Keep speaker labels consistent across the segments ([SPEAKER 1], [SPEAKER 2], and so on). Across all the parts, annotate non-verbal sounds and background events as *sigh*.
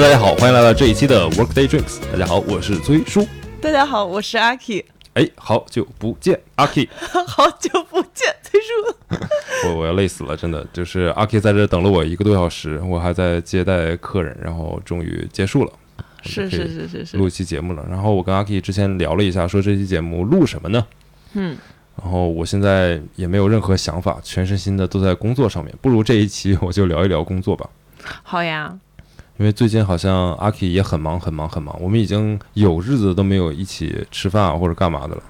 [SPEAKER 1] Hello，大家好，欢迎来到这一期的 Workday Drinks。大家好，我是崔叔。
[SPEAKER 2] 大家好，我是阿 K。
[SPEAKER 1] 哎，好久不见，阿 K。*laughs*
[SPEAKER 2] 好久不见，崔叔。*laughs*
[SPEAKER 1] 我我要累死了，真的，就是阿 K 在这等了我一个多小时，我还在接待客人，然后终于结束了。
[SPEAKER 2] 是是是是是。
[SPEAKER 1] 录一期节目了，然后我跟阿 K 之前聊了一下，说这期节目录什么呢？
[SPEAKER 2] 嗯。
[SPEAKER 1] 然后我现在也没有任何想法，全身心的都在工作上面。不如这一期我就聊一聊工作吧。
[SPEAKER 2] 好呀。
[SPEAKER 1] 因为最近好像阿 K 也很忙很忙很忙，我们已经有日子都没有一起吃饭啊或者干嘛的了。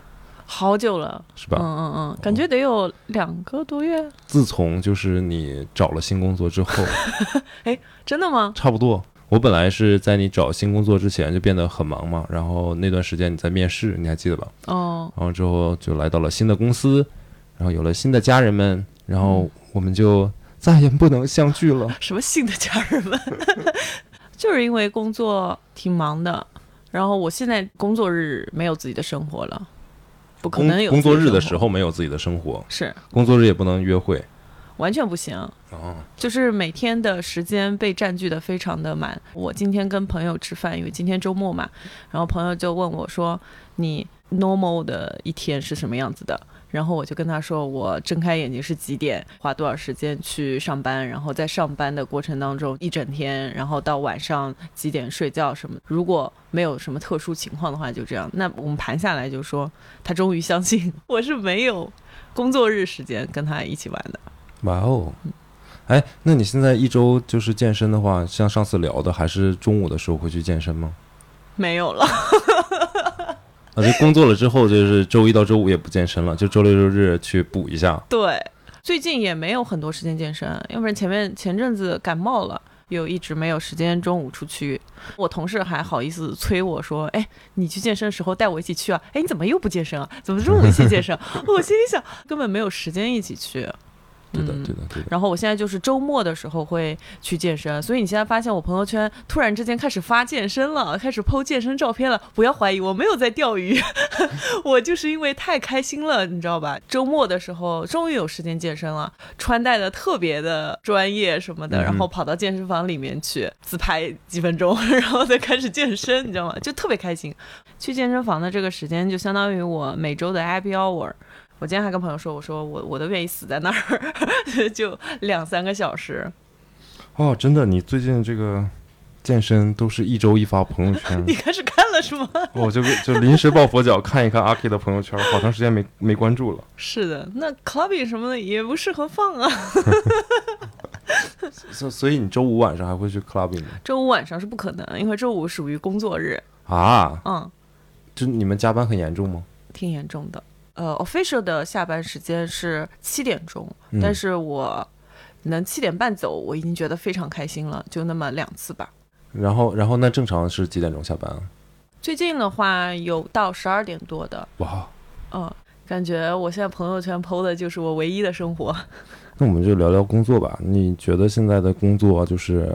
[SPEAKER 2] 好久了，
[SPEAKER 1] 是吧？
[SPEAKER 2] 嗯嗯嗯，感觉得有两个多月。
[SPEAKER 1] 自从就是你找了新工作之后，*laughs*
[SPEAKER 2] 哎，真的吗？
[SPEAKER 1] 差不多。我本来是在你找新工作之前就变得很忙嘛，然后那段时间你在面试，你还记得吧？
[SPEAKER 2] 哦。
[SPEAKER 1] 然后之后就来到了新的公司，然后有了新的家人们，然后我们就再也不能相聚了。*laughs*
[SPEAKER 2] 什么新的家人们？就是因为工作挺忙的，然后我现在工作日没有自己的生活了。不可能有
[SPEAKER 1] 工作日的时候没有自己的生活，
[SPEAKER 2] 是
[SPEAKER 1] 工作日也不能约会，
[SPEAKER 2] 完全不行。哦，就是每天的时间被占据的非常的满。我今天跟朋友吃饭，因为今天周末嘛，然后朋友就问我说：“你 normal 的一天是什么样子的？”然后我就跟他说，我睁开眼睛是几点，花多少时间去上班，然后在上班的过程当中一整天，然后到晚上几点睡觉什么。如果没有什么特殊情况的话，就这样。那我们盘下来就说，他终于相信我是没有工作日时间跟他一起玩的。
[SPEAKER 1] 哇哦，哎，那你现在一周就是健身的话，像上次聊的，还是中午的时候会去健身吗？
[SPEAKER 2] 没有了。
[SPEAKER 1] 啊，就工作了之后，就是周一到周五也不健身了，就周六周日去补一下。
[SPEAKER 2] 对，最近也没有很多时间健身，要不然前面前阵子感冒了，又一直没有时间中午出去。我同事还好意思催我说：“哎，你去健身的时候带我一起去啊？哎，你怎么又不健身啊？怎么中午一起健身？” *laughs* 我心里想，根本没有时间一起去。
[SPEAKER 1] 对的，对的，对的。
[SPEAKER 2] 然后我现在就是周末的时候会去健身，所以你现在发现我朋友圈突然之间开始发健身了，开始 PO 健身照片了。不要怀疑，我没有在钓鱼，*laughs* 我就是因为太开心了，你知道吧？周末的时候终于有时间健身了，穿戴的特别的专业什么的，然后跑到健身房里面去自拍几分钟，然后再开始健身，你知道吗？就特别开心。去健身房的这个时间就相当于我每周的 Happy Hour。我今天还跟朋友说，我说我我都愿意死在那儿，*laughs* 就两三个小时。
[SPEAKER 1] 哦，真的，你最近这个健身都是一周一发朋友圈？*laughs*
[SPEAKER 2] 你开始看了是吗？
[SPEAKER 1] 我就就临时抱佛脚看一看阿 K 的朋友圈，好长时间没没关注了。
[SPEAKER 2] 是的，那 clubbing 什么的也不适合放啊。*laughs*
[SPEAKER 1] 所所以你周五晚上还会去 clubbing 吗？
[SPEAKER 2] 周五晚上是不可能，因为周五属于工作日
[SPEAKER 1] 啊。
[SPEAKER 2] 嗯，
[SPEAKER 1] 就你们加班很严重吗？
[SPEAKER 2] 挺严重的。呃，official 的下班时间是七点钟，但是我能七点半走，我已经觉得非常开心了，就那么两次吧。
[SPEAKER 1] 然后，然后那正常是几点钟下班？
[SPEAKER 2] 啊最近的话有到十二点多的。
[SPEAKER 1] 哇，
[SPEAKER 2] 嗯，感觉我现在朋友圈 PO 的就是我唯一的生活。*laughs*
[SPEAKER 1] 那我们就聊聊工作吧。你觉得现在的工作就是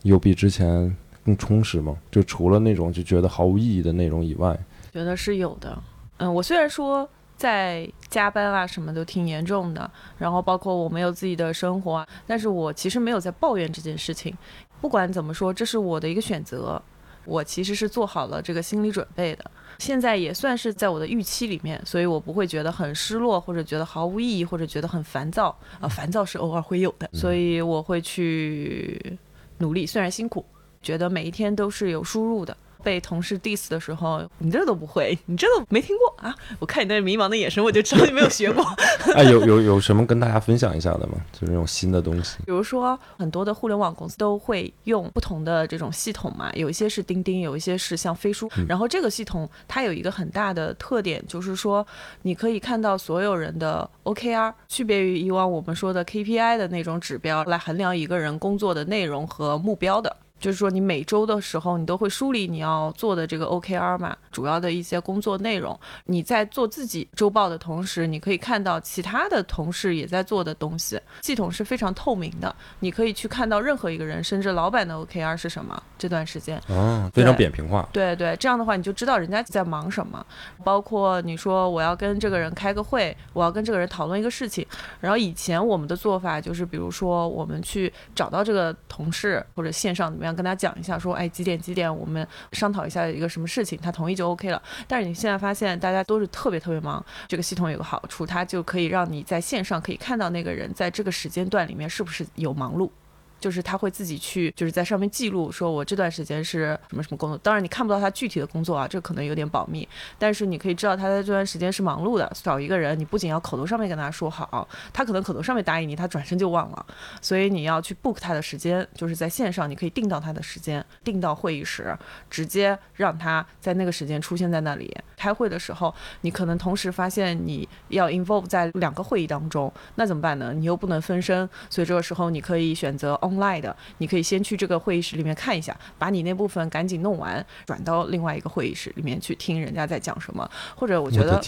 [SPEAKER 1] 有比之前更充实吗？就除了那种就觉得毫无意义的内容以外，
[SPEAKER 2] 觉得是有的。嗯，我虽然说。在加班啊，什么都挺严重的。然后包括我没有自己的生活啊，但是我其实没有在抱怨这件事情。不管怎么说，这是我的一个选择，我其实是做好了这个心理准备的。现在也算是在我的预期里面，所以我不会觉得很失落，或者觉得毫无意义，或者觉得很烦躁啊。烦躁是偶尔会有的，所以我会去努力，虽然辛苦，觉得每一天都是有输入的。被同事 diss 的时候，你这都不会，你这都没听过啊？我看你那迷茫的眼神，我就知道你没有学过。*laughs*
[SPEAKER 1] 哎，有有有什么跟大家分享一下的吗？就是那种新的东西。
[SPEAKER 2] 比如说，很多的互联网公司都会用不同的这种系统嘛，有一些是钉钉，有一些是像飞书。然后这个系统它有一个很大的特点，就是说你可以看到所有人的 OKR，区别于以往我们说的 KPI 的那种指标来衡量一个人工作的内容和目标的。就是说，你每周的时候，你都会梳理你要做的这个 OKR 嘛，主要的一些工作内容。你在做自己周报的同时，你可以看到其他的同事也在做的东西。系统是非常透明的，你可以去看到任何一个人，甚至老板的 OKR 是什么。这段时间，
[SPEAKER 1] 哦，非常扁平化。
[SPEAKER 2] 对对，这样的话你就知道人家在忙什么。包括你说我要跟这个人开个会，我要跟这个人讨论一个事情。然后以前我们的做法就是，比如说我们去找到这个同事或者线上怎么样。跟他讲一下，说，哎，几点几点我们商讨一下一个什么事情，他同意就 OK 了。但是你现在发现大家都是特别特别忙，这个系统有个好处，它就可以让你在线上可以看到那个人在这个时间段里面是不是有忙碌。就是他会自己去，就是在上面记录，说我这段时间是什么什么工作。当然你看不到他具体的工作啊，这可能有点保密。但是你可以知道他在这段时间是忙碌的。找一个人，你不仅要口头上面跟他说好，他可能口头上面答应你，他转身就忘了。所以你要去 book 他的时间，就是在线上，你可以定到他的时间，定到会议室，直接让他在那个时间出现在那里。开会的时候，你可能同时发现你要 involve 在两个会议当中，那怎么办呢？你又不能分身，所以这个时候你可以选择 on。外的，你可以先去这个会议室里面看一下，把你那部分赶紧弄完，转到另外一个会议室里面去听人家在讲什么。或者我觉得，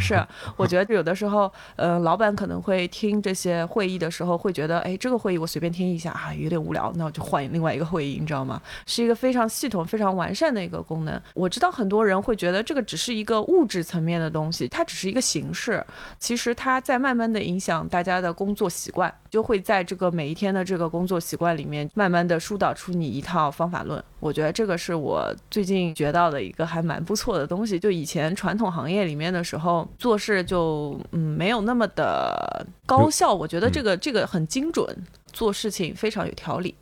[SPEAKER 2] 是，我觉得有的时候，呃，老板可能会听这些会议的时候，会觉得，哎，这个会议我随便听一下啊，有点无聊，那我就换另外一个会议，你知道吗？是一个非常系统、非常完善的一个功能。我知道很多人会觉得这个只是一个物质层面的东西，它只是一个形式，其实它在慢慢的影响大家的工作习惯，就会在这个每一天的这个工作。习惯里面慢慢的疏导出你一套方法论，我觉得这个是我最近学到的一个还蛮不错的东西。就以前传统行业里面的时候做事就嗯没有那么的高效，我觉得这个这个很精准，做事情非常有条理。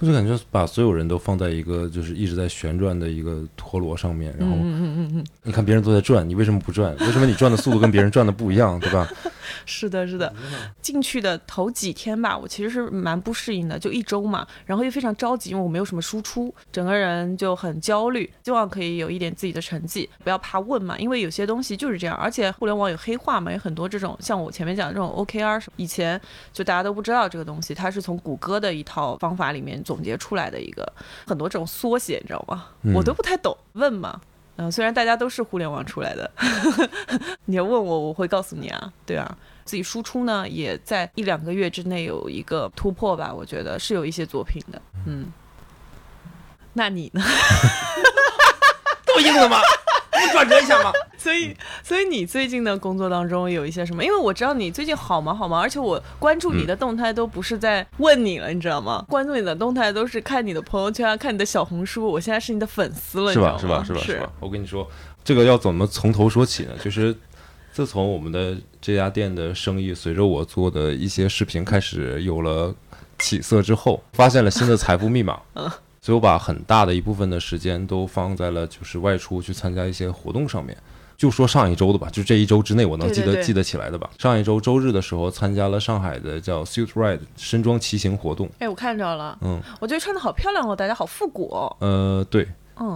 [SPEAKER 1] 我就感觉把所有人都放在一个就是一直在旋转的一个陀螺上面，然后你看别人都在转，你为什么不转？*laughs* 为什么你转的速度跟别人转的不一样，对吧？*laughs*
[SPEAKER 2] 是的，是的。进去的头几天吧，我其实是蛮不适应的，就一周嘛，然后又非常着急，因为我没有什么输出，整个人就很焦虑，希望可以有一点自己的成绩，不要怕问嘛，因为有些东西就是这样，而且互联网有黑化嘛，有很多这种像我前面讲的这种 OKR 什么，以前就大家都不知道这个东西，它是从谷歌的一套方法里面。总结出来的一个很多这种缩写，你知道吗？我都不太懂，问嘛。嗯，虽然大家都是互联网出来的，*laughs* 你要问我，我会告诉你啊。对啊，自己输出呢，也在一两个月之内有一个突破吧。我觉得是有一些作品的。嗯，那你呢？*laughs*
[SPEAKER 1] 这么硬的吗？不转折一下吗？*laughs*
[SPEAKER 2] 所以，所以你最近的工作当中有一些什么？因为我知道你最近好忙好忙，而且我关注你的动态都不是在问你了，你知道吗？关注你的动态都是看你的朋友圈，看你的小红书。我现在是你的粉丝了，
[SPEAKER 1] 是吧？是吧？是吧？是吧？我跟你说，这个要怎么从头说起呢？就是自从我们的这家店的生意随着我做的一些视频开始有了起色之后，发现了新的财富密码。嗯。所以我把很大的一部分的时间都放在了就是外出去参加一些活动上面。就说上一周的吧，就这一周之内我能记得记得起来的吧。上一周周日的时候参加了上海的叫 Suit Ride 身装骑行活动。
[SPEAKER 2] 哎，我看着了，嗯，我觉得穿的好漂亮哦，大家好复古哦。
[SPEAKER 1] 呃，对。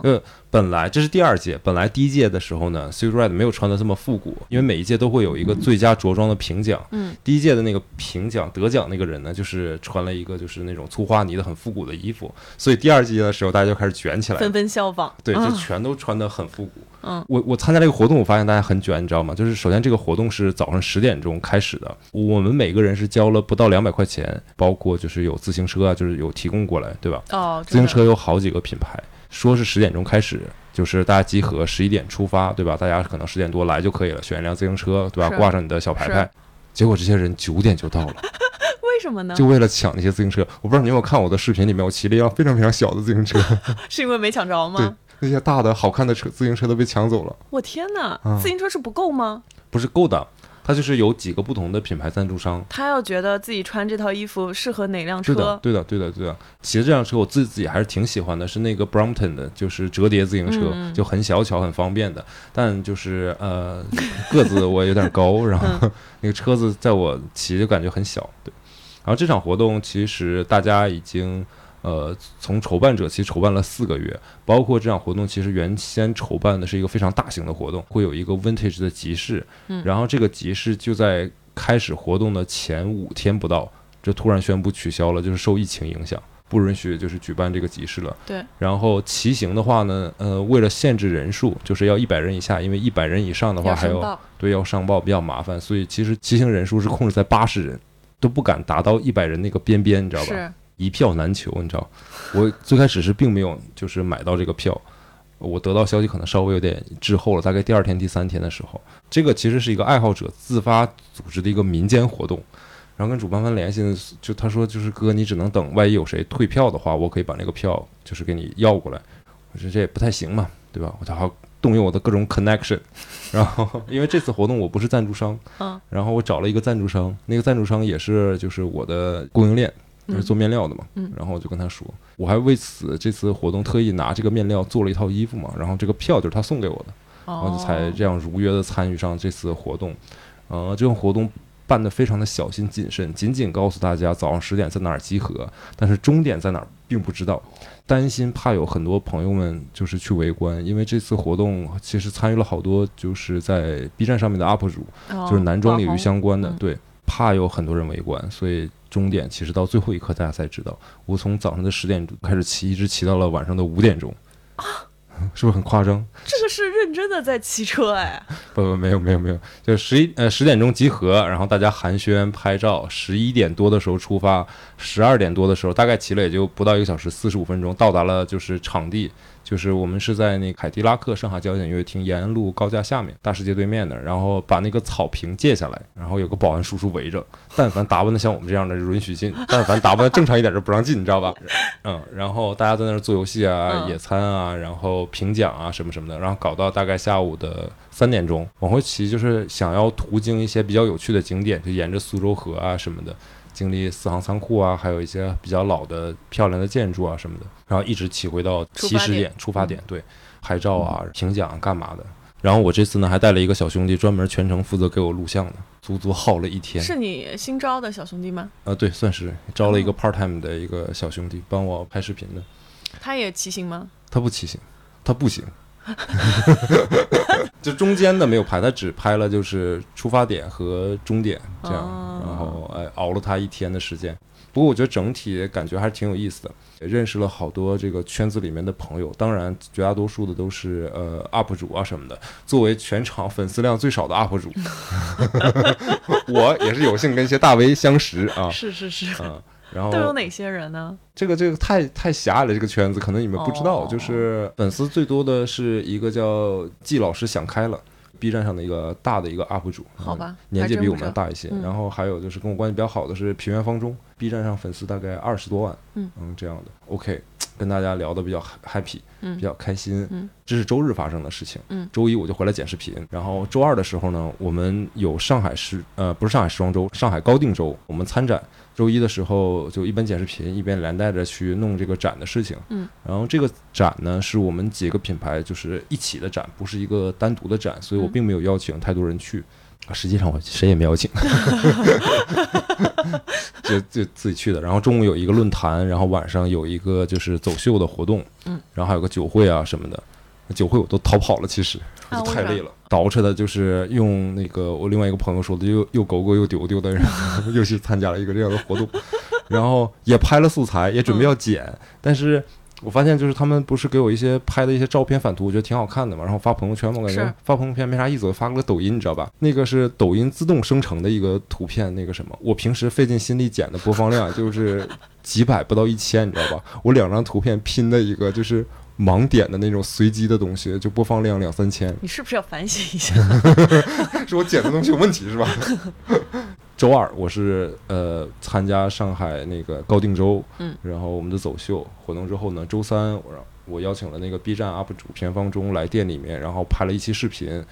[SPEAKER 1] 呃，本来这是第二届，本来第一届的时候呢，Suit Red 没有穿的这么复古，因为每一届都会有一个最佳着装的评奖。嗯，第一届的那个评奖得奖那个人呢，就是穿了一个就是那种粗花呢的很复古的衣服，所以第二届的时候大家就开始卷起来，
[SPEAKER 2] 纷纷效仿。
[SPEAKER 1] 对，就全都穿的很复古。嗯，我我参加这个活动，我发现大家很卷，你知道吗？就是首先这个活动是早上十点钟开始的，我们每个人是交了不到两百块钱，包括就是有自行车啊，就是有提供过来，对吧？
[SPEAKER 2] 哦，
[SPEAKER 1] 自行车有好几个品牌。说是十点钟开始，就是大家集合，十一点出发，对吧？大家可能十点多来就可以了，选一辆自行车，对吧？挂上你的小牌牌。结果这些人九点就到了，*laughs*
[SPEAKER 2] 为什么呢？
[SPEAKER 1] 就为了抢那些自行车。我不知道你有没有看我的视频，里面我骑了一辆非常非常小的自行车，*laughs*
[SPEAKER 2] 是因为没抢着吗？
[SPEAKER 1] 对，那些大的好看的车自行车都被抢走了。
[SPEAKER 2] 我天哪！自行车是不够吗？
[SPEAKER 1] 不是够的。他就是有几个不同的品牌赞助商，
[SPEAKER 2] 他要觉得自己穿这套衣服适合哪辆车？
[SPEAKER 1] 对的，对的，对的，对的。骑的这辆车我自己还是挺喜欢的，是那个 Brompton 的，就是折叠自行车，就很小巧、很方便的。但就是呃，个子我有点高，*laughs* 然后那个车子在我骑就感觉很小。对，然后这场活动其实大家已经。呃，从筹办者其实筹办了四个月，包括这场活动，其实原先筹办的是一个非常大型的活动，会有一个 vintage 的集市，嗯，然后这个集市就在开始活动的前五天不到，就突然宣布取消了，就是受疫情影响，不允许就是举办这个集市了。
[SPEAKER 2] 对。
[SPEAKER 1] 然后骑行的话呢，呃，为了限制人数，就是要一百人以下，因为一百人以上的话还
[SPEAKER 2] 要
[SPEAKER 1] 对要上报比较麻烦，所以其实骑行人数是控制在八十人，都不敢达到一百人那个边边，你知道吧？
[SPEAKER 2] 是。
[SPEAKER 1] 一票难求，你知道，我最开始是并没有就是买到这个票，我得到消息可能稍微有点滞后了，大概第二天、第三天的时候，这个其实是一个爱好者自发组织的一个民间活动，然然后跟主办方联系，就他说就是哥，你只能等，万一有谁退票的话，我可以把那个票就是给你要过来。我说这也不太行嘛，对吧？我就好动用我的各种 connection，*laughs* 然后因为这次活动我不是赞助商，
[SPEAKER 2] 嗯，
[SPEAKER 1] 然后我找了一个赞助商，那个赞助商也是就是我的供应链，是做面料的嘛，
[SPEAKER 2] 嗯，
[SPEAKER 1] 然后我就跟他说，我还为此这次活动特意拿这个面料做了一套衣服嘛，然后这个票就是他送给我的，然后才这样如约的参与上这次活动，呃，这种活动。办得非常的小心谨慎，仅仅告诉大家早上十点在哪儿集合，但是终点在哪儿并不知道，担心怕有很多朋友们就是去围观，因为这次活动其实参与了好多就是在 B 站上面的 UP 主，就是男装领域相关的，对，怕有很多人围观，所以终点其实到最后一刻大家才知道。我从早上的十点钟开始骑，一直骑到了晚上的五点钟。啊 *laughs* 是不是很夸张？
[SPEAKER 2] 这个是认真的在骑车哎！
[SPEAKER 1] 不 *laughs* 不，没有没有没有，就十一呃十点钟集合，然后大家寒暄拍照，十一点多的时候出发，十二点多的时候大概骑了也就不到一个小时，四十五分钟到达了就是场地。就是我们是在那凯迪拉克上海交响音乐厅延安路高架下面大世界对面的，然后把那个草坪借下来，然后有个保安叔叔围着，但凡打扮的像我们这样的允许进，但凡打扮的正常一点就不让进，你知道吧？*laughs* 嗯，然后大家在那儿做游戏啊、野餐啊，然后评奖啊什么什么的，然后搞到大概下午的三点钟往回骑，就是想要途经一些比较有趣的景点，就沿着苏州河啊什么的。经历四行仓库啊，还有一些比较老的漂亮的建筑啊什么的，然后一直骑回到起始点出发点，对，拍照啊、评奖干嘛的。然后我这次呢还带了一个小兄弟，专门全程负责给我录像的，足足耗了一天。
[SPEAKER 2] 是你新招的小兄弟吗？
[SPEAKER 1] 呃，对，算是招了一个 part time 的一个小兄弟，帮我拍视频的。
[SPEAKER 2] 他也骑行吗？
[SPEAKER 1] 他不骑行，他不行。*laughs* 就中间的没有拍，他只拍了就是出发点和终点这样，哎熬了他一天的时间。不过我觉得整体感觉还是挺有意思的，也认识了好多这个圈子里面的朋友。当然，绝大多数的都是呃 UP 主啊什么的。作为全场粉丝量最少的 UP 主，*laughs* 我也是有幸跟一些大 V 相识啊。*laughs*
[SPEAKER 2] 是是是，
[SPEAKER 1] 嗯。*laughs* 然后
[SPEAKER 2] 都有哪些人呢？
[SPEAKER 1] 这个这个太太狭隘了，这个圈子可能你们不知道，就是粉丝最多的是一个叫季老师想开了，B 站上的一个大的一个 UP 主，
[SPEAKER 2] 好吧，
[SPEAKER 1] 年纪比我们大一些。然后还有就是跟我关系比较好的是平原方中，B 站上粉丝大概二十多万，嗯嗯这样的。OK，*tsk* 跟大家聊的比较 happy，比较开心。嗯，这是周日发生的事情。嗯，周一我就回来剪视频，然后周二的时候呢，我们有上海时呃不是上海时装周，上海高定周，我们参展。周一的时候就一边剪视频一边连带着去弄这个展的事情，嗯，然后这个展呢是我们几个品牌就是一起的展，不是一个单独的展，所以我并没有邀请太多人去，实际上我谁也没邀请，*laughs* 就就自己去的。然后中午有一个论坛，然后晚上有一个就是走秀的活动，嗯，然后还有个酒会啊什么的。酒会我都逃跑了，其实太累了，倒饬的就是用那个我另外一个朋友说的，又又狗狗又丢丢的，然后又去参加了一个这样的活动，*laughs* 然后也拍了素材，也准备要剪，但是我发现就是他们不是给我一些拍的一些照片反图，我觉得挺好看的嘛，然后发朋友圈嘛，感觉发朋友圈没啥意思，我发个抖音，你知道吧？那个是抖音自动生成的一个图片，那个什么，我平时费尽心力剪的播放量就是几百不到一千，你知道吧？我两张图片拼的一个就是。盲点的那种随机的东西，就播放量两三千。
[SPEAKER 2] 你是不是要反省一下？*laughs*
[SPEAKER 1] 是我剪的东西有问题是吧？周二我是呃参加上海那个高定周，嗯，然后我们的走秀活动之后呢，周三我让我邀请了那个 B 站 UP 主田方中来店里面，然后拍了一期视频，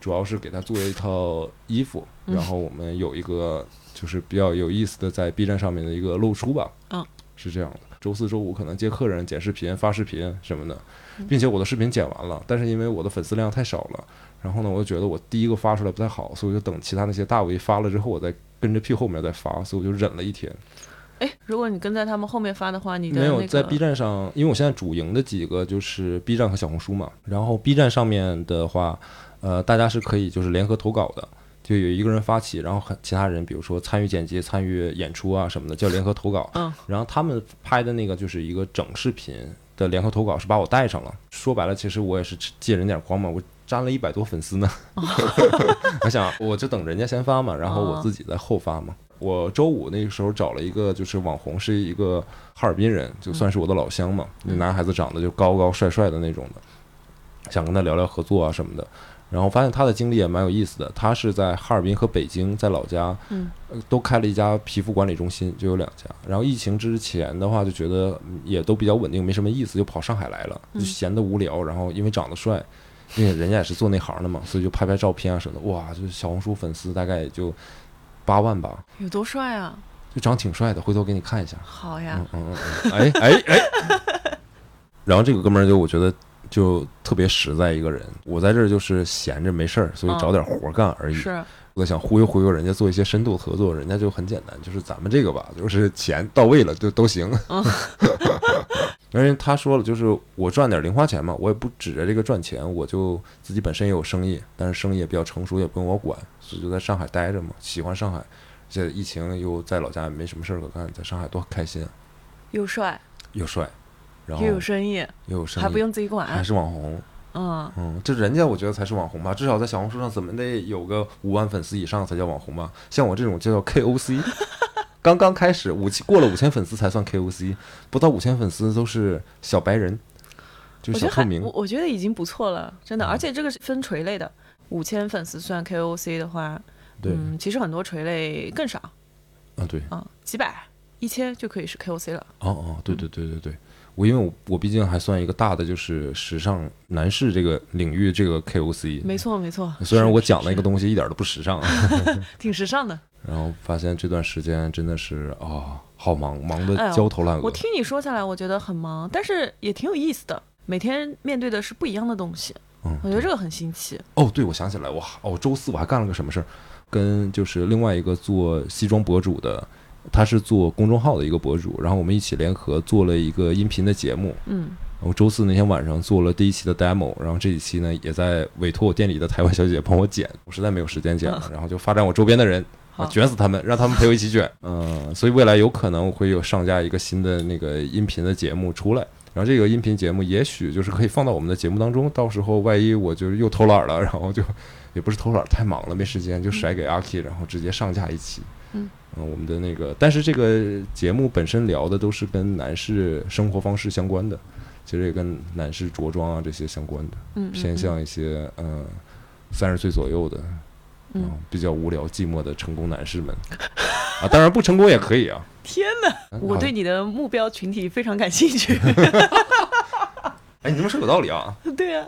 [SPEAKER 1] 主要是给他做一套衣服，然后我们有一个就是比较有意思的在 B 站上面的一个露出吧，嗯，是这样的。周四周五可能接客人、剪视频、发视频什么的，并且我的视频剪完了，但是因为我的粉丝量太少了，然后呢，我就觉得我第一个发出来不太好，所以我就等其他那些大 V 发了之后，我再跟着屁后面在发，所以我就忍了一天。
[SPEAKER 2] 哎，如果你跟在他们后面发的话，你
[SPEAKER 1] 没有在 B 站上，因为我现在主营的几个就是 B 站和小红书嘛，然后 B 站上面的话，呃，大家是可以就是联合投稿的。就有一个人发起，然后很其他人，比如说参与剪辑、参与演出啊什么的，叫联合投稿。嗯，然后他们拍的那个就是一个整视频的联合投稿，是把我带上了。说白了，其实我也是借人点光嘛，我沾了一百多粉丝呢。*laughs* 我想，我就等人家先发嘛，然后我自己在后发嘛。我周五那个时候找了一个就是网红，是一个哈尔滨人，就算是我的老乡嘛。那男孩子长得就高高帅帅的那种的，想跟他聊聊合作啊什么的。然后发现他的经历也蛮有意思的，他是在哈尔滨和北京在老家，
[SPEAKER 2] 嗯
[SPEAKER 1] 呃都开了一家皮肤管理中心，就有两家。然后疫情之前的话，就觉得嗯也都比较稳定，没什么意思，就跑上海来了，就
[SPEAKER 2] 嗯
[SPEAKER 1] 闲得无聊。然后因为长得帅，因为人家也是做那行的嘛，所以就拍拍照片啊什么的。哇，就是小红书粉丝大概也就八万吧，
[SPEAKER 2] 有多帅啊！
[SPEAKER 1] 就长挺帅的，回头给你看一下。
[SPEAKER 2] 好呀
[SPEAKER 1] 嗯，嗯嗯，*laughs* 哎哎哎，然后这个哥们儿就我觉得就特别实在一个人，我在这儿就是闲着没事儿，所以找点活儿干而已。
[SPEAKER 2] 是
[SPEAKER 1] 我想忽悠忽悠人家做一些深度合作，人家就很简单，就是咱们这个吧，就是钱到位了就都行。
[SPEAKER 2] 嗯 *laughs*
[SPEAKER 1] 而且他说了，就是我赚点零花钱嘛，我也不指着这个赚钱，我就自己本身也有生意，但是生意也比较成熟，也不用我管，所以就在上海待着嘛，喜欢上海。而且疫情又在老家也没什么事儿可干，在上海多开心啊！
[SPEAKER 2] 又帅
[SPEAKER 1] 又帅，然后
[SPEAKER 2] 又有生意，
[SPEAKER 1] 又有生意，
[SPEAKER 2] 还不用自己管还。
[SPEAKER 1] 是网红。
[SPEAKER 2] 嗯，
[SPEAKER 1] 嗯，这人家我觉得才是网红吧，至少在小红书上怎么得有个五万粉丝以上才叫网红吧？像我这种就叫 KOC，*laughs* 刚刚开始五千过了五千粉丝才算 KOC，不到五千粉丝都是小白人，就是小透明
[SPEAKER 2] 我。我觉得已经不错了，真的。
[SPEAKER 1] 嗯
[SPEAKER 2] 而且这个是分垂类的，五千粉丝算 KOC 的话，
[SPEAKER 1] 对，
[SPEAKER 2] 嗯，其实很多垂类更少，
[SPEAKER 1] 啊对，
[SPEAKER 2] 啊，几百、一千就可以是 KOC 了。
[SPEAKER 1] 哦哦，对对对对对，我因为我我毕竟还算一个大的就是时尚男士这个领域这个 KOC，
[SPEAKER 2] 没错，没错。
[SPEAKER 1] 虽然我讲的一个东西一点都不时尚，
[SPEAKER 2] 挺时尚的。
[SPEAKER 1] 然后发现这段时间真的是啊、好忙，忙得焦头烂额。
[SPEAKER 2] 我听你说下来，我觉得很忙，但是也挺有意思的。每天面对的是不一样的东西，
[SPEAKER 1] 嗯，
[SPEAKER 2] 我觉得这个很新奇。
[SPEAKER 1] 哦，对，我想起来，我哦，周四我还干了个什么事儿，跟就是另外一个做西装博主的，他是做公众号的一个博主，然后我们一起联合做了一个音频的节目。
[SPEAKER 2] 嗯，
[SPEAKER 1] 我周四那天晚上做了第一期的 demo，然后这几期呢也在委托我店里的台湾小姐姐帮我剪，我实在没有时间剪了，然后就发展我周边的人。啊，卷死他们，让他们陪我一起卷。嗯，所以未来有可能会有上架一个新的那个音频的节目出来，然后这个音频节目也许就是可以放到我们的节目当中，到时候万一我就又偷懒了，然后就也不是偷懒，太忙了没时间，就甩给阿 K，然后直接上架一期。
[SPEAKER 2] 嗯
[SPEAKER 1] 我们的那个，但是这个节目本身聊的都是跟男士生活方式相关的，其实也跟男士着装啊这些相关的，偏向一些嗯三十岁左右的，
[SPEAKER 2] 嗯
[SPEAKER 1] 啊比较无聊寂寞的成功男士们啊，当然不成功也可以啊。
[SPEAKER 2] 天哪，我对你的目标群体非常感兴趣。*laughs*
[SPEAKER 1] 哎，你这么说有道理啊。*laughs*
[SPEAKER 2] 对啊，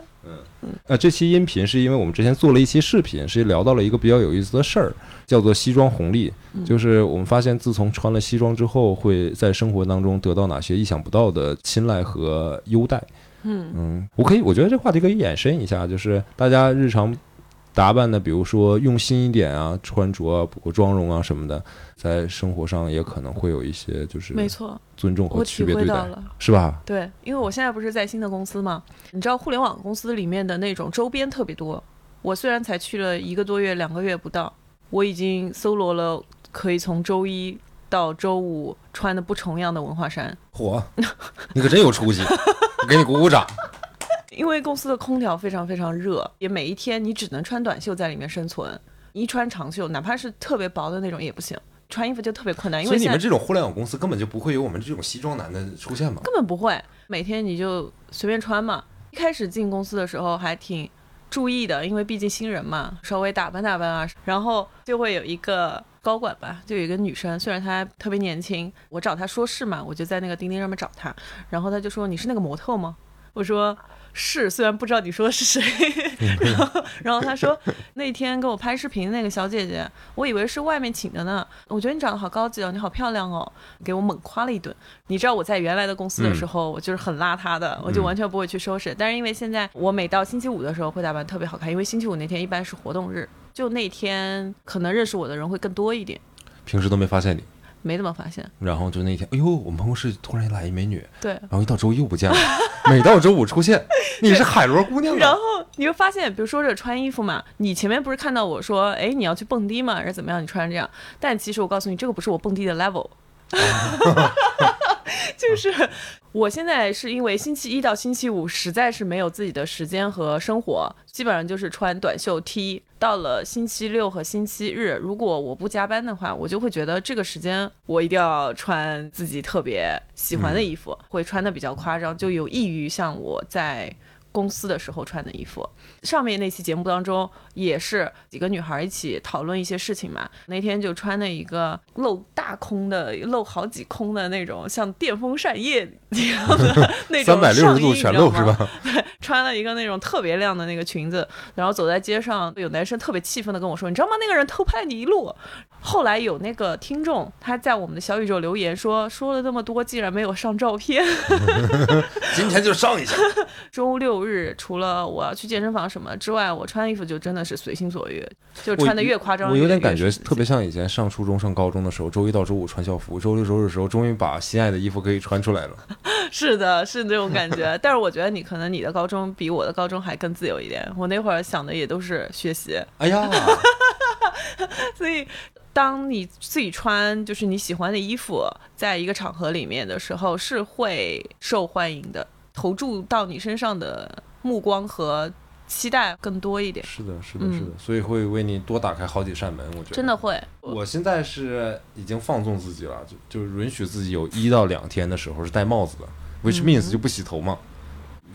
[SPEAKER 1] 呃，这期音频是因为我们之前做了一期视频，是聊到了一个比较有意思的事儿，叫做西装红利。
[SPEAKER 2] 嗯
[SPEAKER 1] 就是我们发现，自从穿了西装之后，会在生活当中得到哪些意想不到的青睐和优待。
[SPEAKER 2] 嗯
[SPEAKER 1] 嗯，我可以，我觉得这个话题可以延伸一下，就是大家日常打扮的，比如说用心一点啊，穿着啊，包括妆容啊什么的，在生活上也可能会有一些就是
[SPEAKER 2] 没错，
[SPEAKER 1] 尊重和区别对待，
[SPEAKER 2] 了。
[SPEAKER 1] 是吧？
[SPEAKER 2] 对，因为我现在不是在新的公司嘛，你知道互联网公司里面的那种周边特别多。我虽然才去了一个多月、两个月不到，我已经搜罗了可以从周一到周五穿的不重样的文化衫。
[SPEAKER 1] 嚯，你可真有出息，我 *laughs* 给你鼓鼓掌。
[SPEAKER 2] 因为公司的空调非常非常热，也每一天你只能穿短袖在里面生存，一穿长袖，哪怕是特别薄的那种也不行，穿衣服就特别困难。因
[SPEAKER 1] 所以你
[SPEAKER 2] 为现在
[SPEAKER 1] 们这种互联网公司根本就不会有我们这种西装男的出现吗？
[SPEAKER 2] 根本不会，每天你就随便穿嘛。一开始进公司的时候还挺注意的，因为毕竟新人嘛，稍微打扮打扮啊。然后就会有一个高管吧，就有一个女生，虽然她特别年轻，我找她说事嘛，我就在那个钉钉上面找她，然后她就说：“你是那个模特吗？”我说。是，虽然不知道你说的是谁，*laughs* 然后然后他说那天跟我拍视频的那个小姐姐，我以为是外面请的呢。我觉得你长得好高级哦，你好漂亮哦，给我猛夸了一顿。你知道我在原来的公司的时候，我就是很邋遢的，我就完全不会去收拾。但是因为现在我每到星期五的时候会打扮特别好看，因为星期五那天一般是活动日，就那天可能认识我的人会更多一点，
[SPEAKER 1] 平时都没发现你，
[SPEAKER 2] 没怎么发现。
[SPEAKER 1] 然后就那天，哎呦，我们办公室突然来一美女，
[SPEAKER 2] 对，
[SPEAKER 1] 然后一到周一又不见了，每到周五出现，*laughs* 你是海螺姑娘啊？
[SPEAKER 2] 然后你就发现，比如说这穿衣服嘛，你前面不是看到我说，哎，你要去蹦迪嘛，还是怎么样？你穿成这样，但其实我告诉你，这个不是我蹦迪的 level。*laughs* 就是我现在是因为星期一到星期五实在是没有自己的时间和生活，基本上就是穿短袖 T。到了星期六和星期日，如果我不加班的话，我就会觉得这个时间我一定要穿自己特别喜欢的衣服，会穿的比较夸张，就有益于像我在公司的时候穿的衣服。上面那期节目当中也是几个女孩一起讨论一些事情嘛。那天就穿了一个露大空的、露好几空的那种，像电风扇叶一样的 *laughs* 那种
[SPEAKER 1] 三百六十度全露是吧？
[SPEAKER 2] 对，*laughs* 穿了一个那种特别亮的那个裙子，然后走在街上，有男生特别气愤的跟我说：“你知道吗？那个人偷拍你一路。”后来有那个听众他在我们的小宇宙留言说：“说了这么多，竟然没有上照片。*laughs* ”
[SPEAKER 1] 今天就上一下。
[SPEAKER 2] 周六日除了我要去健身房什么之外，我穿衣服就真的是随心所欲，就穿的越夸张。
[SPEAKER 1] 我有点感觉特别像以前上初中、上高中的时候，周一到周五穿校服，周六周日的时候终于把心爱的衣服可以穿出来了。*laughs*
[SPEAKER 2] 是的，是这种感觉。但是我觉得你可能你的高中比我的高中还更自由一点。我那会儿想的也都是学习。
[SPEAKER 1] 哎呀，*laughs*
[SPEAKER 2] 所以。当你自己穿就是你喜欢的衣服，在一个场合里面的时候，是会受欢迎的，投注到你身上的目光和期待更多一点。
[SPEAKER 1] 是的，是的，是的，所以会为你多打开好几扇门。我觉得
[SPEAKER 2] 真的会。
[SPEAKER 1] 我现在是已经放纵自己了，就就允许自己有一到两天的时候是戴帽子的，which means 就不洗头嘛。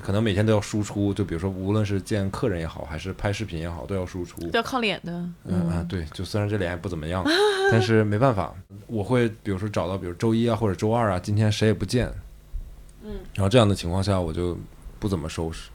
[SPEAKER 1] 可能每天都要输出，就比如说，无论是见客人也好，还是拍视频也好，都要输出，
[SPEAKER 2] 要靠脸的。
[SPEAKER 1] 嗯啊，对，就虽然这脸也不怎么样，*laughs* 但是没办法，我会比如说找到，比如周一啊或者周二啊，今天谁也不见，
[SPEAKER 2] 嗯，
[SPEAKER 1] 然后这样的情况下，我就不怎么收拾，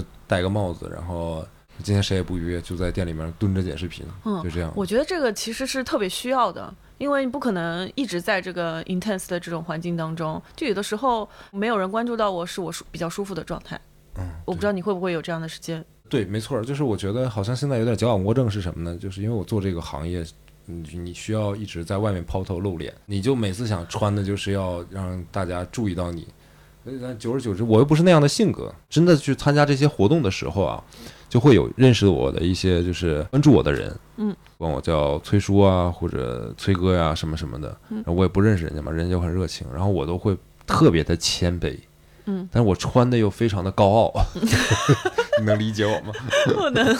[SPEAKER 1] 就戴个帽子，然后今天谁也不约，就在店里面蹲着剪视频，嗯就这样。
[SPEAKER 2] 我觉得这个其实是特别需要的。因为你不可能一直在这个 intense 的这种环境当中，就有的时候没有人关注到我是我舒比较舒服的状态。
[SPEAKER 1] 嗯，
[SPEAKER 2] 我不知道你会不会有这样的时间。
[SPEAKER 1] 对，没错，就是我觉得好像现在有点矫枉过正是什么呢？就是因为我做这个行业，你你需要一直在外面抛头露脸，你就每次想穿的就是要让大家注意到你。但久而久之，我又不是那样的性格。真的去参加这些活动的时候啊，就会有认识我的一些就是关注我的人，
[SPEAKER 2] 嗯，
[SPEAKER 1] 管我叫崔叔啊，或者崔哥呀，什么什么的。然后我也不认识人家嘛，人家就很热情，然后我都会特别的谦卑，
[SPEAKER 2] 嗯，
[SPEAKER 1] 但是我穿的又非常的高傲，*laughs* *laughs* 你能理解我吗？*laughs*
[SPEAKER 2] 不能。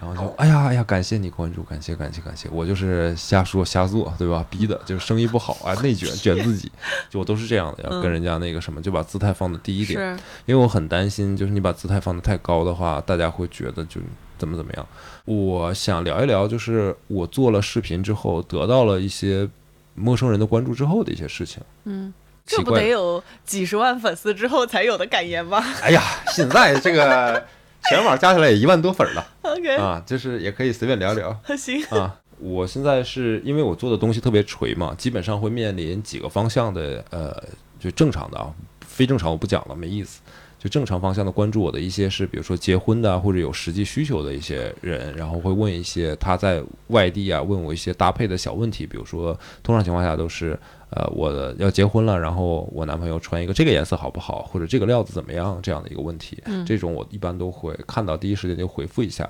[SPEAKER 1] 然后就哎呀哎呀，感谢你关注，感谢感谢感谢，我就是瞎说瞎做，对吧？逼的，就是生意不好啊，内卷 *laughs* 卷自己，就我都是这样的，要跟人家那个什么，就把姿态放的低一点，因为我很担心，就是你把姿态放的太高的话，大家会觉得就怎么怎么样。我想聊一聊，就是我做了视频之后，得到了一些陌生人的关注之后的一些事情。
[SPEAKER 2] 嗯，这不得有几十万粉丝之后才有的感言吗？
[SPEAKER 1] 哎呀，现在这个。*laughs* 全网加起来也一万多粉了
[SPEAKER 2] ，OK
[SPEAKER 1] 啊，就是也可以随便聊聊。*laughs*
[SPEAKER 2] 行
[SPEAKER 1] 啊，我现在是因为我做的东西特别垂嘛，基本上会面临几个方向的，呃，就正常的啊，非正常我不讲了，没意思。就正常方向的关注我的一些是，比如说结婚的或者有实际需求的一些人，然后会问一些他在外地啊，问我一些搭配的小问题，比如说通常情况下都是。呃，我要结婚了，然后我男朋友穿一个这个颜色好不好，或者这个料子怎么样，这样的一个问题，这种我一般都会看到第一时间就回复一下，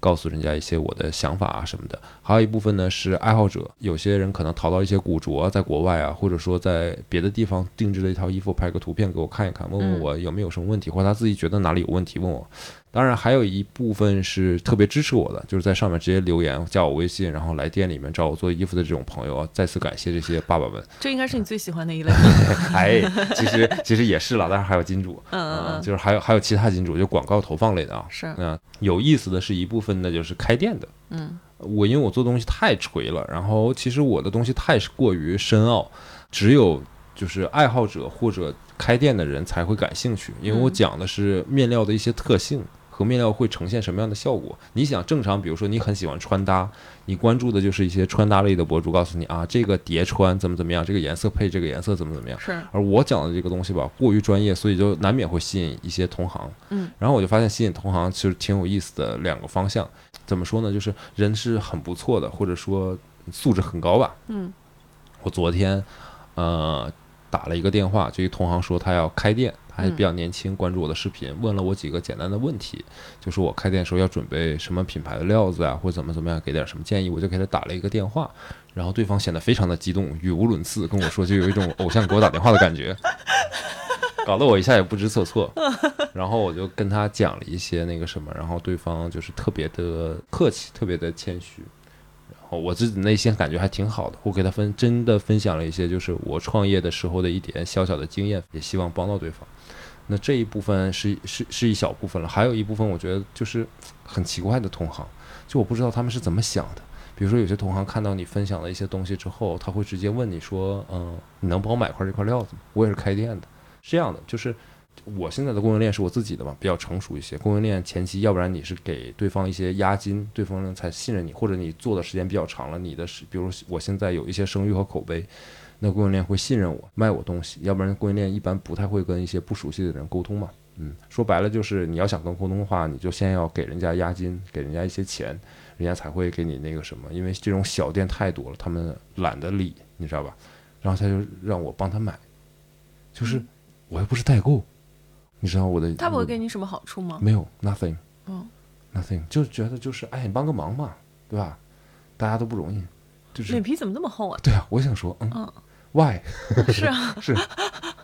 [SPEAKER 1] 告诉人家一些我的想法啊什么的。还有一部分呢是爱好者，有些人可能淘到一些古着，在国外啊，或者说在别的地方定制了一套衣服，拍个图片给我看一看，问问我有没有什么问题，或者他自己觉得哪里有问题问我。当然，还有一部分是特别支持我的，就是在上面直接留言加我微信，然后来店里面找我做衣服的这种朋友啊，再次感谢这些爸爸们。
[SPEAKER 2] 这应该是你最喜欢的一类。*laughs*
[SPEAKER 1] 哎，其实其实也是了，但是还有金主，
[SPEAKER 2] 嗯
[SPEAKER 1] 嗯，就是还有还有其他金主，就广告投放类的啊。
[SPEAKER 2] 是。
[SPEAKER 1] 嗯，有意思的是一部分呢，就是开店的。
[SPEAKER 2] 嗯。
[SPEAKER 1] 我因为我做东西太锤了，然后其实我的东西太过于深奥，只有就是爱好者或者开店的人才会感兴趣，因为我讲的是面料的一些特性。和面料会呈现什么样的效果？你想正常，比如说你很喜欢穿搭，你关注的就是一些穿搭类的博主，告诉你啊，这个叠穿怎么怎么样，这个颜色配这个颜色怎么怎么样。
[SPEAKER 2] 是。
[SPEAKER 1] 而我讲的这个东西吧，过于专业，所以就难免会吸引一些同行。
[SPEAKER 2] 嗯。
[SPEAKER 1] 然后我就发现吸引同行其实挺有意思的两个方向。怎么说呢？就是人是很不错的，或者说素质很高吧。
[SPEAKER 2] 嗯。
[SPEAKER 1] 我昨天，呃，打了一个电话，就一同行说他要开店。还比较年轻，关注我的视频，问了我几个简单的问题，就是我开店时候要准备什么品牌的料子啊，或者怎么怎么样，给点什么建议，我就给他打了一个电话，然后对方显得非常的激动，语无伦次，跟我说就有一种偶像给我打电话的感觉，*laughs* 搞得我一下也不知所措，然后我就跟他讲了一些那个什么，然后对方就是特别的客气，特别的谦虚。我自己内心感觉还挺好的，我给他分真的分享了一些，就是我创业的时候的一点小小的经验，也希望帮到对方。那这一部分是是是一小部分了，还有一部分我觉得就是很奇怪的同行，就我不知道他们是怎么想的。比如说有些同行看到你分享了一些东西之后，他会直接问你说：“嗯，你能帮我买块这块料子吗？我也是开店的。”是这样的，就是我现在的供应链是我自己的嘛，比较成熟一些。供应链前期，要不然你是给对方一些押金，对方才信任你，或者你做的时间比较长了，你的是，比如我现在有一些声誉和口碑，那供应链会信任我卖我东西。要不然供应链一般不太会跟一些不熟悉的人沟通嘛。嗯，说白了就是你要想跟沟通的话，你就先要给人家押金，给人家一些钱。人家才会给你那个什么，因为这种小店太多了，他们懒得理，你知道吧？然后他就让我帮他买，就是我又不是代购，你知道我的。
[SPEAKER 2] 他不会给你什么好处吗？
[SPEAKER 1] 没有，nothing，嗯，nothing，就觉得就是哎，你帮个忙嘛，对吧？大家都不容易，就是
[SPEAKER 2] 脸皮怎么那么厚啊？
[SPEAKER 1] 对啊，我想说，嗯，why？*laughs*
[SPEAKER 2] 是啊，*laughs*
[SPEAKER 1] 是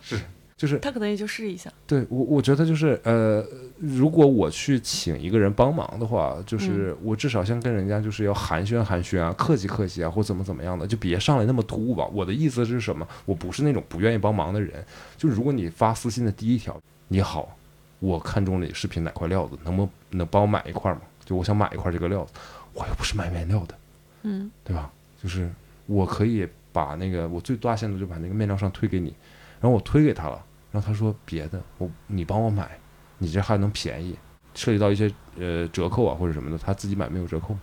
[SPEAKER 1] 是。就是
[SPEAKER 2] 他可能也就试一下。
[SPEAKER 1] 对我，我觉得就是呃，如果我去请一个人帮忙的话，就是我至少先跟人家就是要寒暄寒暄啊，客气客气啊，或怎么怎么样的，就别上来那么突兀吧。我的意思是什么？我不是那种不愿意帮忙的人。就是如果你发私信的第一条，你好，我看中了你视频哪块料子，能不能帮我买一块吗？就我想买一块这个料子，我又不是卖面料的，
[SPEAKER 2] 嗯，
[SPEAKER 1] 对吧？就是我可以把那个我最大限度就把那个面料上推给你。然后我推给他了，然后他说别的，我你帮我买，你这还能便宜，涉及到一些呃折扣啊或者什么的，他自己买没有折扣，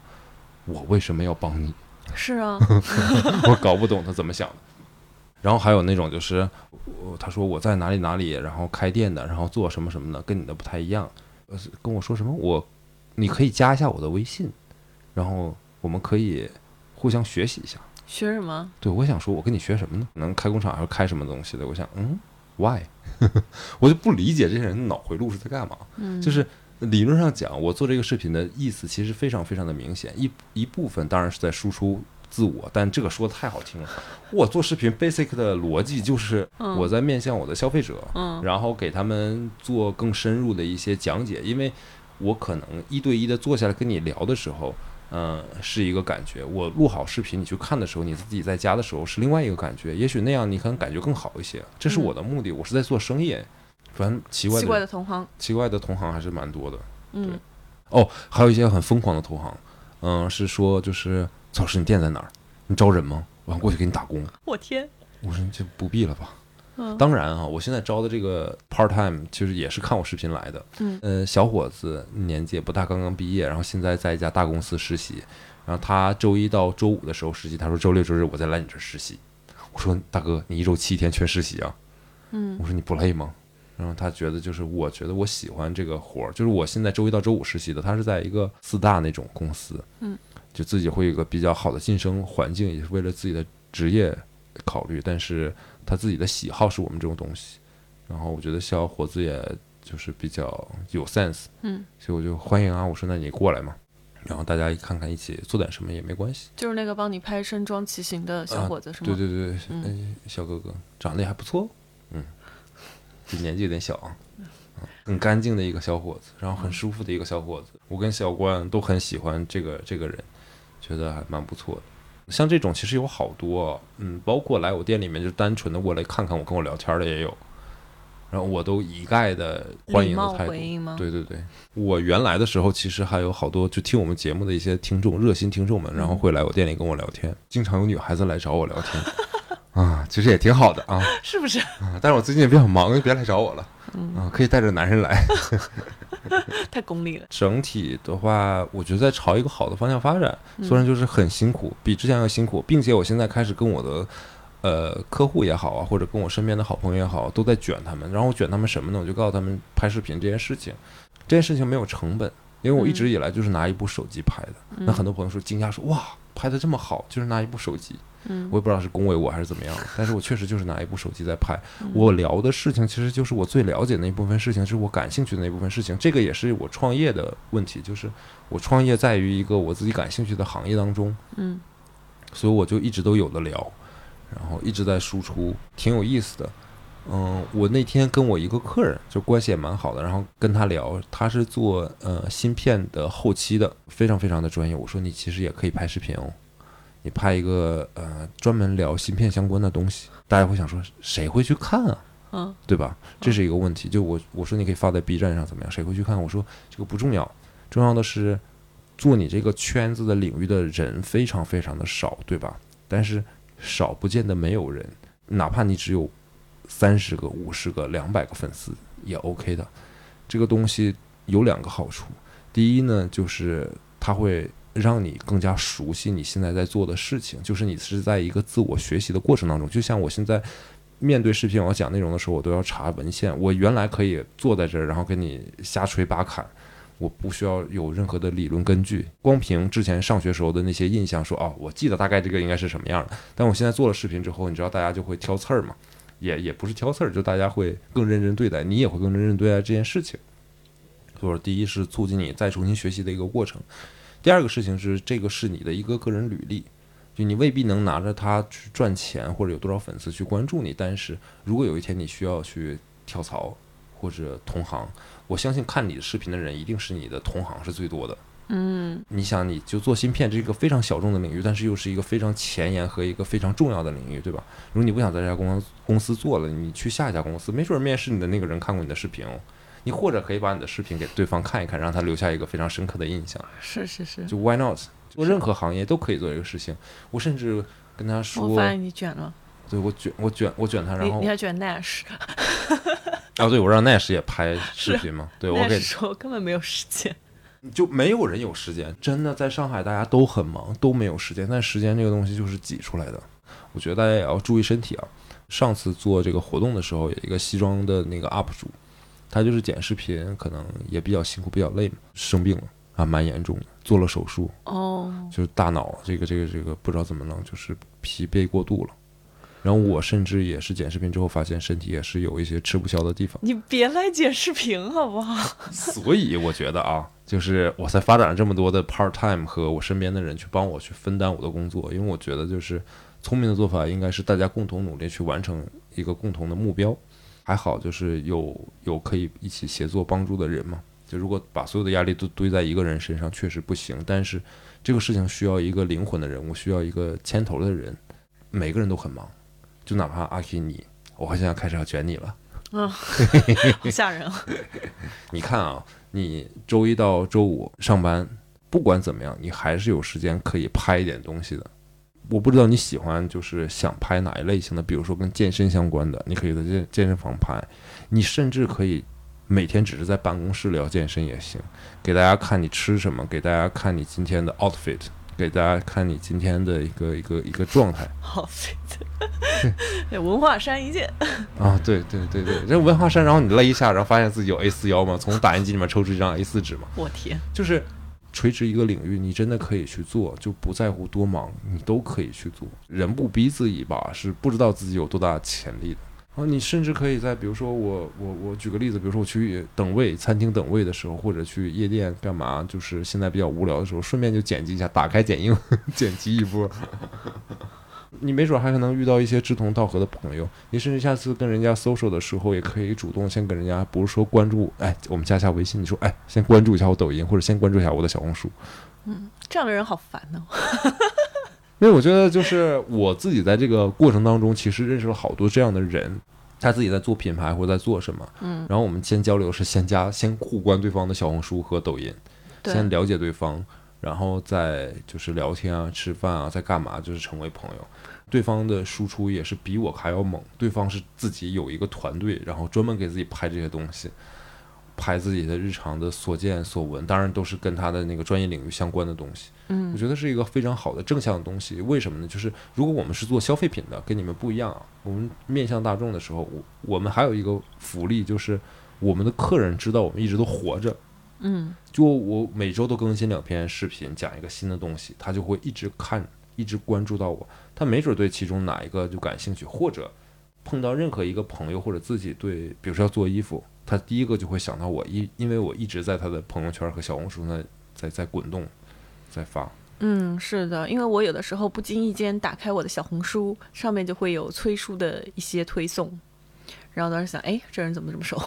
[SPEAKER 1] 我为什么要帮你？
[SPEAKER 2] 是啊，*laughs*
[SPEAKER 1] 我搞不懂他怎么想的。然后还有那种就是，他说我在哪里哪里，然后开店的，然后做什么什么的，跟你的不太一样，呃，跟我说什么我，你可以加一下我的微信，然后我们可以互相学习一下。
[SPEAKER 2] 学什么？
[SPEAKER 1] 对，我想说，我跟你学什么呢？能开工厂还是开什么东西的？我想，嗯，why？*laughs* 我就不理解这些人的脑回路是在干嘛。
[SPEAKER 2] 嗯，
[SPEAKER 1] 就是理论上讲，我做这个视频的意思其实非常非常的明显，一一部分当然是在输出自我，但这个说的太好听了。我做视频 basic 的逻辑就是我在面向我的消费者，
[SPEAKER 2] 嗯，
[SPEAKER 1] 然后给他们做更深入的一些讲解，因为我可能一对一的坐下来跟你聊的时候。嗯，是一个感觉。我录好视频，你去看的时候，你自己在家的时候是另外一个感觉。也许那样你可能感觉更好一些。这是我的目的，我是在做生意。反正奇怪的
[SPEAKER 2] 奇怪的同行，
[SPEAKER 1] 奇怪的同行还是蛮多的。
[SPEAKER 2] 嗯，
[SPEAKER 1] 哦，还有一些很疯狂的同行。嗯，是说就是曹师，你店在哪儿？你招人吗？我想过去给你打工。
[SPEAKER 2] 我天！
[SPEAKER 1] 我说就不必了吧。当然啊，我现在招的这个 part time 其实也是看我视频来的。
[SPEAKER 2] 嗯，
[SPEAKER 1] 呃，小伙子年纪也不大，刚刚毕业，然后现在在一家大公司实习。然后他周一到周五的时候实习，他说周六周日我再来你这实习。我说大哥，你一周七天全实习啊？
[SPEAKER 2] 嗯，
[SPEAKER 1] 我说你不累吗？然后他觉得就是我觉得我喜欢这个活儿，就是我现在周一到周五实习的，他是在一个四大那种公司。
[SPEAKER 2] 嗯，
[SPEAKER 1] 就自己会有一个比较好的晋升环境，也是为了自己的职业考虑，但是。他自己的喜好是我们这种东西，然后我觉得小伙子也就是比较有 sense，
[SPEAKER 2] 嗯，
[SPEAKER 1] 所以我就欢迎啊，我说那你过来嘛，然后大家看看一起做点什么也没关系。
[SPEAKER 2] 就是那个帮你拍身装骑行的小伙子是吗？
[SPEAKER 1] 对对对，嗯，小哥哥长得也还不错，嗯，就年纪有点小啊，很干净的一个小伙子，然后很舒服的一个小伙子，我跟小关都很喜欢这个这个人，觉得还蛮不错的。像这种其实有好多，嗯，包括来我店里面就单纯的过来看看我跟我聊天的也有，然后我都一概的欢迎的态度。对对对，我原来的时候其实还有好多就听我们节目的一些听众，热心听众们，然后会来我店里跟我聊天，经常有女孩子来找我聊天，啊，其实也挺好的啊，*laughs*
[SPEAKER 2] 是不是？
[SPEAKER 1] 啊，但是我最近也比较忙，就别来找我了，啊，可以带着男人来。*laughs*
[SPEAKER 2] 太功利了。
[SPEAKER 1] 整体的话，我觉得在朝一个好的方向发展，虽然就是很辛苦，比之前要辛苦，并且我现在开始跟我的呃客户也好啊，或者跟我身边的好朋友也好，都在卷他们。然后我卷他们什么呢？我就告诉他们拍视频这件事情，这件事情没有成本，因为我一直以来就是拿一部手机拍的。那很多朋友说惊讶说哇，拍的这么好，就是拿一部手机。
[SPEAKER 2] 嗯，
[SPEAKER 1] 我也不知道是恭维我还是怎么样，*laughs* 但是我确实就是拿一部手机在拍。我聊的事情其实就是我最了解那一部分事情，是我感兴趣的那部分事情。这个也是我创业的问题，就是我创业在于一个我自己感兴趣的行业当中。
[SPEAKER 2] 嗯，
[SPEAKER 1] 所以我就一直都有的聊，然后一直在输出，挺有意思的。嗯，我那天跟我一个客人就关系也蛮好的，然后跟他聊，他是做呃芯片的后期的，非常非常的专业。我说你其实也可以拍视频哦。你拍一个呃专门聊芯片相关的东西，大家会想说谁会去看啊？
[SPEAKER 2] 嗯，
[SPEAKER 1] 对吧？这是一个问题。就我我说你可以发在 B 站上怎么样？谁会去看？我说这个不重要，重要的是做你这个圈子的领域的人非常非常的少，对吧？但是少不见得没有人，哪怕你只有三十个、五十个、两百个粉丝也 OK 的。这个东西有两个好处，第一呢，就是它会让你更加熟悉你现在在做的事情，就是你是在一个自我学习的过程当中。就像我现在面对视频我要讲内容的时候，我都要查文献。我原来可以坐在这儿，然后跟你瞎吹八侃，我不需要有任何的理论根据，光凭之前上学时候的那些印象说，哦，我记得大概这个应该是什么样的。但我现在做了视频之后，你知道大家就会挑刺儿嘛。也也不是挑刺儿，就大家会更认真对待，你也会更认真对待这件事情。所以，第一是促进你再重新学习的一个过程，第二个事情是这个是你的一个个人履历，就你未必能拿着它去赚钱或者有多少粉丝去关注你，但是如果有一天你需要去跳槽或者同行，我相信看你的视频的人一定是你的同行是最多的。
[SPEAKER 2] 嗯，
[SPEAKER 1] 你想，你就做芯片这个非常小众的领域，但是又是一个非常前沿和一个非常重要的领域，对吧？如果你不想在这家公公司做了，你去下一家公司，没准面试你的那个人看过你的视频哦，你或者可以把你的视频给对方看一看，让他留下一个非常深刻的印象。
[SPEAKER 2] 是是是，
[SPEAKER 1] 就 Why not？做任何行业都可以做这个事情。我甚至跟他说，
[SPEAKER 2] 我发现你卷了，
[SPEAKER 1] 对我卷，我卷，我卷他，然后
[SPEAKER 2] 你还卷 Nash，
[SPEAKER 1] 啊，*laughs* 对我让 Nash 也拍视频嘛，对我给
[SPEAKER 2] 说根本没有时间。*laughs*
[SPEAKER 1] 就没有人有时间，真的在上海大家都很忙，都没有时间。但时间这个东西就是挤出来的，我觉得大家也要注意身体啊。上次做这个活动的时候，有一个西装的那个 UP 主，他就是剪视频，可能也比较辛苦，比较累嘛，生病了啊，蛮严重的，做了手术
[SPEAKER 2] 哦，
[SPEAKER 1] 就是大脑这个这个这个不知道怎么弄，就是疲惫过度了。然后我甚至也是剪视频之后发现身体也是有一些吃不消的地方。
[SPEAKER 2] 你别来剪视频好不好？*laughs*
[SPEAKER 1] 所以我觉得啊。就是我才发展了这么多的 part time 和我身边的人去帮我去分担我的工作，因为我觉得就是聪明的做法应该是大家共同努力去完成一个共同的目标。还好就是有有可以一起协作帮助的人嘛。就如果把所有的压力都堆在一个人身上，确实不行。但是这个事情需要一个灵魂的人物，需要一个牵头的人。每个人都很忙，就哪怕阿 K 你，我好像开始要卷你了。
[SPEAKER 2] 嗯，好吓人啊！*laughs*
[SPEAKER 1] 你看啊。你周一到周五上班，不管怎么样，你还是有时间可以拍一点东西的。我不知道你喜欢，就是想拍哪一类型的，比如说跟健身相关的，你可以在健健身房拍。你甚至可以每天只是在办公室聊健身也行，给大家看你吃什么，给大家看你今天的 outfit，给大家看你今天的一个一个一个状态。
[SPEAKER 2] outfit，对，*laughs* 文化衫一件。*laughs*
[SPEAKER 1] 啊，对对对对，这文化衫，然后你勒一下，然后发现自己有 A 四腰嘛，从打印机里面抽出一张 A 四纸嘛。
[SPEAKER 2] 我天，
[SPEAKER 1] 就是垂直一个领域，你真的可以去做，就不在乎多忙，你都可以去做。人不逼自己吧，是不知道自己有多大潜力的。然后你甚至可以在，比如说我我我举个例子，比如说我去等位餐厅等位的时候，或者去夜店干嘛，就是现在比较无聊的时候，顺便就剪辑一下，打开剪映，*laughs* 剪辑一波。你没准还可能遇到一些志同道合的朋友，你甚至下次跟人家 social 的时候，也可以主动先跟人家，不是说关注，哎，我们加下微信，你说，哎，先关注一下我抖音，或者先关注一下我的小红书。
[SPEAKER 2] 嗯，这样的人好烦呢。
[SPEAKER 1] 因为我觉得，就是我自己在这个过程当中，其实认识了好多这样的人，他自己在做品牌或者在做什么。
[SPEAKER 2] 嗯。
[SPEAKER 1] 然后我们先交流是先加，先互关对方的小红书和抖音，先了解对方。然后再就是聊天啊、吃饭啊，在干嘛？就是成为朋友。对方的输出也是比我还要猛。对方是自己有一个团队，然后专门给自己拍这些东西，拍自己的日常的所见所闻，当然都是跟他的那个专业领域相关的东西。
[SPEAKER 2] 嗯，
[SPEAKER 1] 我觉得是一个非常好的正向的东西。为什么呢？就是如果我们是做消费品的，跟你们不一样啊。我们面向大众的时候，我我们还有一个福利，就是我们的客人知道我们一直都活着。
[SPEAKER 2] 嗯，
[SPEAKER 1] 就我每周都更新两篇视频，讲一个新的东西，他就会一直看，一直关注到我。他没准对其中哪一个就感兴趣，或者碰到任何一个朋友或者自己对，比如说要做衣服，他第一个就会想到我，因因为我一直在他的朋友圈和小红书那在在滚动，在发。
[SPEAKER 2] 嗯，是的，因为我有的时候不经意间打开我的小红书，上面就会有崔叔的一些推送。然后当时想，哎，这人怎么这么熟？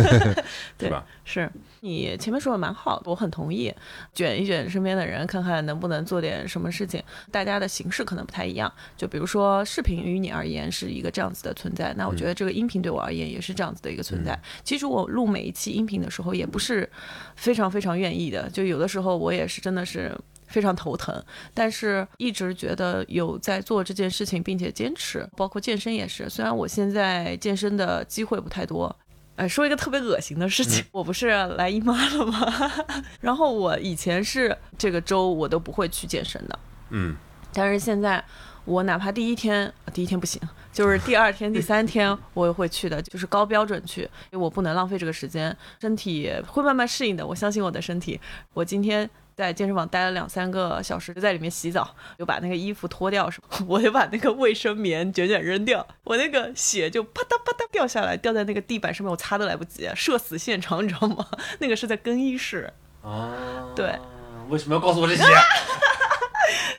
[SPEAKER 2] *laughs* 对
[SPEAKER 1] 吧？
[SPEAKER 2] 是你前面说的蛮好的，我很同意。卷一卷身边的人，看看能不能做点什么事情。大家的形式可能不太一样，就比如说视频于你而言是一个这样子的存在，那我觉得这个音频对我而言也是这样子的一个存在。其实我录每一期音频的时候，也不是非常非常愿意的，就有的时候我也是真的是。非常头疼，但是一直觉得有在做这件事情，并且坚持，包括健身也是。虽然我现在健身的机会不太多，哎，说一个特别恶心的事情，我不是来姨妈了吗？*laughs* 然后我以前是这个周我都不会去健身的，
[SPEAKER 1] 嗯，
[SPEAKER 2] 但是现在我哪怕第一天，第一天不行，就是第二天、第三天 *laughs* 我也会去的，就是高标准去，因为我不能浪费这个时间，身体会慢慢适应的，我相信我的身体。我今天。在健身房待了两三个小时，就在里面洗澡，就把那个衣服脱掉，什么，*laughs* 我就把那个卫生棉卷卷扔掉，我那个血就啪嗒啪嗒掉下来，掉在那个地板上面，我擦都来不及，社死现场，你知道吗？*laughs* 那个是在更衣室。
[SPEAKER 1] 啊，
[SPEAKER 2] 对，
[SPEAKER 1] 为什么要告诉我这些？*laughs*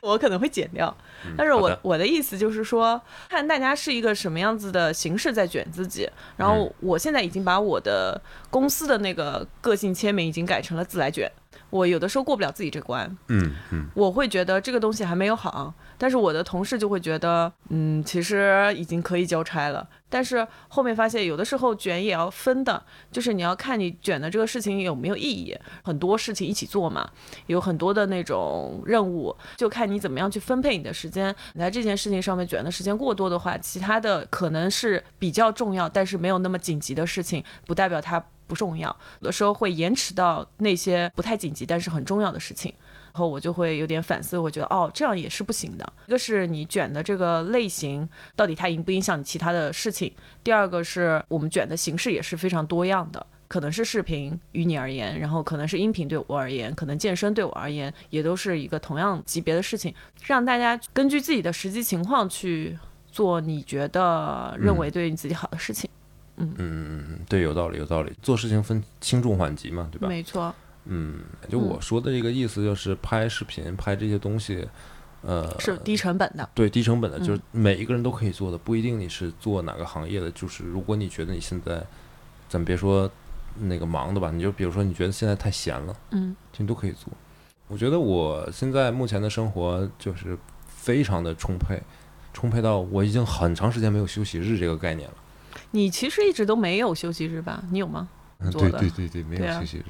[SPEAKER 2] 我可能会剪掉，但是我我的意思就是说，看大家是一个什么样子的形式在卷自己，然后我现在已经把我的公司的那个个性签名已经改成了自来卷。我有的时候过不了自己这关，
[SPEAKER 1] 嗯嗯，
[SPEAKER 2] 我会觉得这个东西还没有好，但是我的同事就会觉得，嗯，其实已经可以交差了。但是后面发现，有的时候卷也要分的，就是你要看你卷的这个事情有没有意义。很多事情一起做嘛，有很多的那种任务，就看你怎么样去分配你的时间。你在这件事情上面卷的时间过多的话，其他的可能是比较重要，但是没有那么紧急的事情，不代表它。不重要，有的时候会延迟到那些不太紧急但是很重要的事情，然后我就会有点反思，我觉得哦，这样也是不行的。一个是你卷的这个类型到底它影不影响你其他的事情，第二个是我们卷的形式也是非常多样的，可能是视频于你而言，然后可能是音频对我而言，可能健身对我而言也都是一个同样级别的事情，让大家根据自己的实际情况去做你觉得认为对你自己好的事情。
[SPEAKER 1] 嗯嗯嗯嗯，对，有道理，有道理。做事情分轻重缓急嘛，对吧？
[SPEAKER 2] 没错。
[SPEAKER 1] 嗯，就我说的这个意思，就是拍视频、拍这些东西，呃，
[SPEAKER 2] 是低成本的。
[SPEAKER 1] 对，低成本的，就是每一个人都可以做的，不一定你是做哪个行业的。就是如果你觉得你现在，咱别说那个忙的吧，你就比如说你觉得现在太闲了，
[SPEAKER 2] 嗯，
[SPEAKER 1] 你都可以做。我觉得我现在目前的生活就是非常的充沛，充沛到我已经很长时间没有休息日这个概念了。
[SPEAKER 2] 你其实一直都没有休息日吧？你有吗？
[SPEAKER 1] 嗯，对对对对，没有休息日。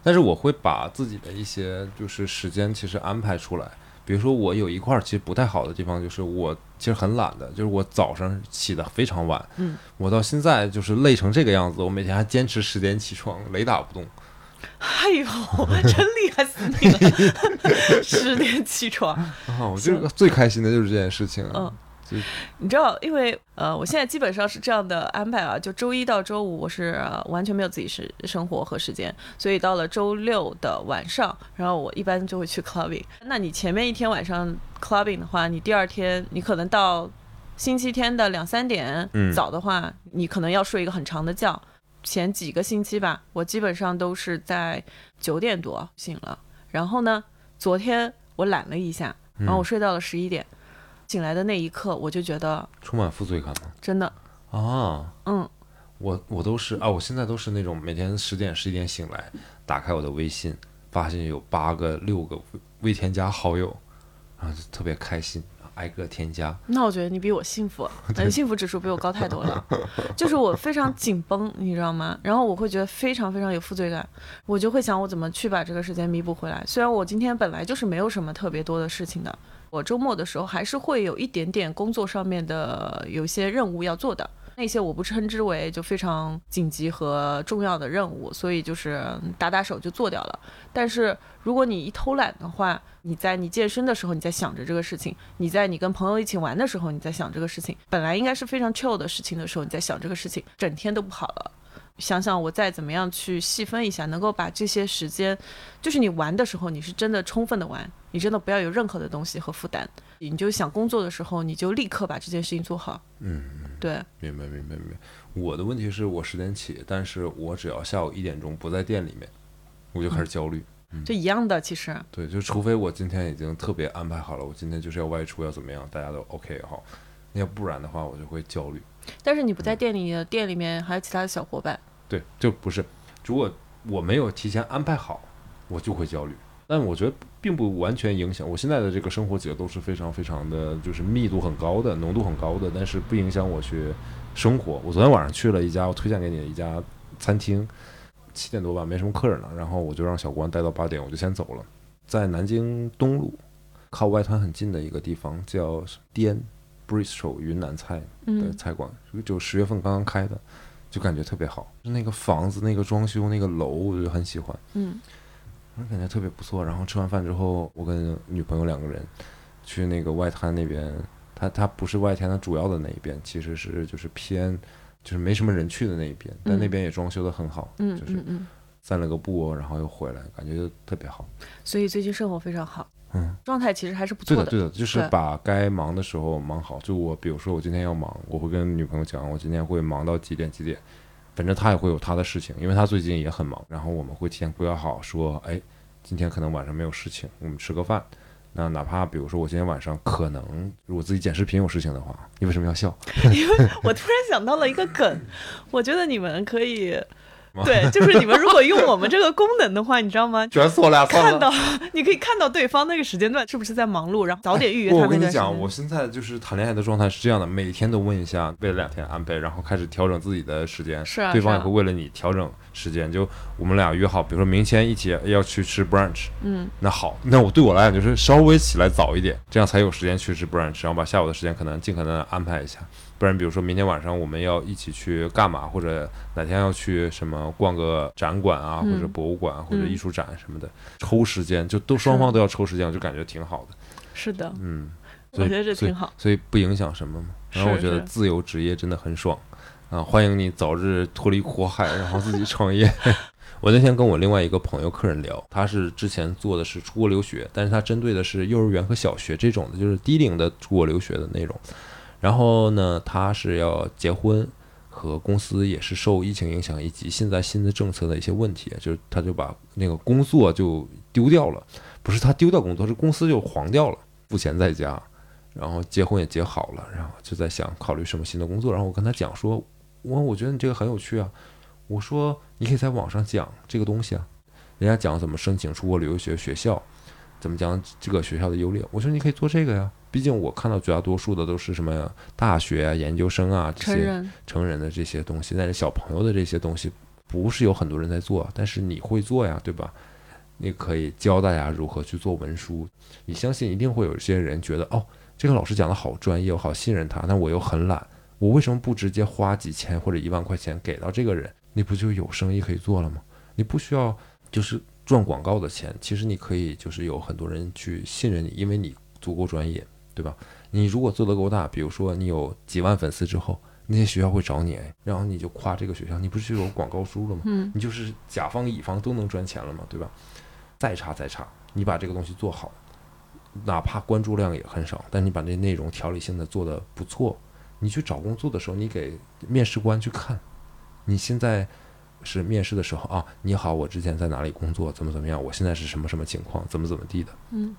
[SPEAKER 1] 但是我会把自己的一些就是时间其实安排出来。比如说我有一块其实不太好的地方，就是我其实很懒的，就是我早上起的非常晚。
[SPEAKER 2] 嗯。
[SPEAKER 1] 我到现在就是累成这个样子，我每天还坚持十点起床，雷打不动。
[SPEAKER 2] 哎呦，真厉害死你了！*laughs* 十点起床。
[SPEAKER 1] 啊，我这个最开心的就是这件事情。嗯。
[SPEAKER 2] 你知道，因为呃，我现在基本上是这样的安排啊，就周一到周五我是完全没有自己是生活和时间，所以到了周六的晚上，然后我一般就会去 clubbing。那你前面一天晚上 clubbing 的话，你第二天你可能到星期天的两三点，早的话你可能要睡一个很长的觉。前几个星期吧，我基本上都是在九点多醒了，然后呢，昨天我懒了一下，然后我睡到了十一点。醒来的那一刻，我就觉得
[SPEAKER 1] 充满负罪感吗？
[SPEAKER 2] 真的
[SPEAKER 1] 啊，
[SPEAKER 2] 嗯，
[SPEAKER 1] 我我都是啊，我现在都是那种每天十点十一点醒来，打开我的微信，发现有八个六个未添加好友，然后就特别开心，挨个添加。
[SPEAKER 2] 那我觉得你比我幸福，*laughs* 你幸福指数比我高太多了。*laughs* 就是我非常紧绷，你知道吗？然后我会觉得非常非常有负罪感，我就会想我怎么去把这个时间弥补回来。虽然我今天本来就是没有什么特别多的事情的。我周末的时候还是会有一点点工作上面的有些任务要做的，那些我不称之为就非常紧急和重要的任务，所以就是打打手就做掉了。但是如果你一偷懒的话，你在你健身的时候你在想着这个事情，你在你跟朋友一起玩的时候你在想这个事情，本来应该是非常 chill 的事情的时候你在想这个事情，整天都不好了。想想我再怎么样去细分一下，能够把这些时间，就是你玩的时候，你是真的充分的玩，你真的不要有任何的东西和负担，你就想工作的时候，你就立刻把这件事情做好。
[SPEAKER 1] 嗯，
[SPEAKER 2] 对，
[SPEAKER 1] 明白明白明白。我的问题是我十点起，但是我只要下午一点钟不在店里面，我就开始焦虑。
[SPEAKER 2] 就一样的，其实。
[SPEAKER 1] 对，就除非我今天已经特别安排好了，我今天就是要外出要怎么样，大家都 OK 哈。要不然的话我就会焦虑。
[SPEAKER 2] 但是你不在店里，店里面还有其他的小伙伴。
[SPEAKER 1] 对，就不是，如果我没有提前安排好，我就会焦虑。但我觉得并不完全影响我现在的这个生活节奏是非常非常的就是密度很高的，浓度很高的，但是不影响我去生活。我昨天晚上去了一家我推荐给你的一家餐厅，七点多吧，没什么客人了，然后我就让小关待到八点，我就先走了。在南京东路，靠外滩很近的一个地方叫滇 Bristol 云南菜的菜馆，就十月份刚刚开的，就感觉特别好。那个房子、那个装修、那个楼，我就很喜欢。
[SPEAKER 2] 嗯。
[SPEAKER 1] 我感觉特别不错。然后吃完饭之后，我跟女朋友两个人去那个外滩那边。它它不是外滩的主要的那一边，其实是就是偏就是没什么人去的那一边。但那边也装修的很好，就是散了个步，然后又回来，感觉就特别好。
[SPEAKER 2] 所以最近生活非常好，
[SPEAKER 1] 嗯，
[SPEAKER 2] 状态其实还是不错
[SPEAKER 1] 的。对的，对的，就是把该忙的时候忙好。就我比如说我今天要忙，我会跟女朋友讲，我今天会忙到几点几点。反正她也会有她的事情，因为她最近也很忙。然后我们会提前规划好，说，哎，今天可能晚上没有事情，我们吃个饭。那哪怕比如说我今天晚上可能如果自己剪视频有事情的话，你为什么要笑？*laughs*
[SPEAKER 2] 因为我突然想到了一个梗，我觉得你们可以。对，就是你们如果用我们这个功能的话，你知道吗？
[SPEAKER 1] 卷死我俩，
[SPEAKER 2] 看到你可以看到对方那个时间段是不是在忙碌，然后早点预约他
[SPEAKER 1] 我跟你讲，我现在就是谈恋爱的状态是这样的，每天都问一下，为了两天安排，然后开始调整自己的时间。
[SPEAKER 2] 是啊，
[SPEAKER 1] 对方也会为了你调整时间。就我们俩约好，比如说明天一起要去吃 brunch。
[SPEAKER 2] 嗯。
[SPEAKER 1] 那好，那我对我来讲就是稍微起来早一点，这样才有时间去吃 brunch，然后把下午的时间可能尽可能安排一下。不然，比如说明天晚上我们要一起去干嘛，或者哪天要去什么逛个展馆啊，或者博物馆或者艺术展什么的，抽时间就都双方都要抽时间，我就感觉挺好的。
[SPEAKER 2] 是的，
[SPEAKER 1] 嗯，
[SPEAKER 2] 我觉得这挺好，
[SPEAKER 1] 所以不影响什么嘛。然后我觉得自由职业真的很爽啊！欢迎你早日脱离苦海，然后自己创业。*laughs* 我那天跟我另外一个朋友客人聊，他是之前做的是出国留学，但是他针对的是幼儿园和小学这种的，就是低龄的出国留学的内容。然后呢，他是要结婚，和公司也是受疫情影响以及现在新的政策的一些问题，就是他就把那个工作就丢掉了，不是他丢掉工作，是公司就黄掉了，付钱在家，然后结婚也结好了，然后就在想考虑什么新的工作。然后我跟他讲说，我我觉得你这个很有趣啊，我说你可以在网上讲这个东西啊，人家讲怎么申请出国留学学校，怎么讲这个学校的优劣，我说你可以做这个呀。毕竟我看到绝大多数的都是什么大学啊、研究生啊这些成人的这些东西，但是小朋友的这些东西不是有很多人在做，但是你会做呀，对吧？你可以教大家如何去做文书。你相信一定会有一些人觉得，哦，这个老师讲的好专业，我好信任他，但我又很懒，我为什么不直接花几千或者一万块钱给到这个人？你不就有生意可以做了吗？你不需要就是赚广告的钱，其实你可以就是有很多人去信任你，因为你足够专业。对吧？你如果做得够大，比如说你有几万粉丝之后，那些学校会找你，然后你就夸这个学校，你不是就有广告书了吗？
[SPEAKER 2] 嗯，
[SPEAKER 1] 你就是甲方乙方都能赚钱了嘛，对吧？再差再差，你把这个东西做好，哪怕关注量也很少，但你把这内容条理性的做得不错，你去找工作的时候，你给面试官去看，你现在是面试的时候啊，你好，我之前在哪里工作，怎么怎么样，我现在是什么什么情况，怎么怎么地的，
[SPEAKER 2] 嗯。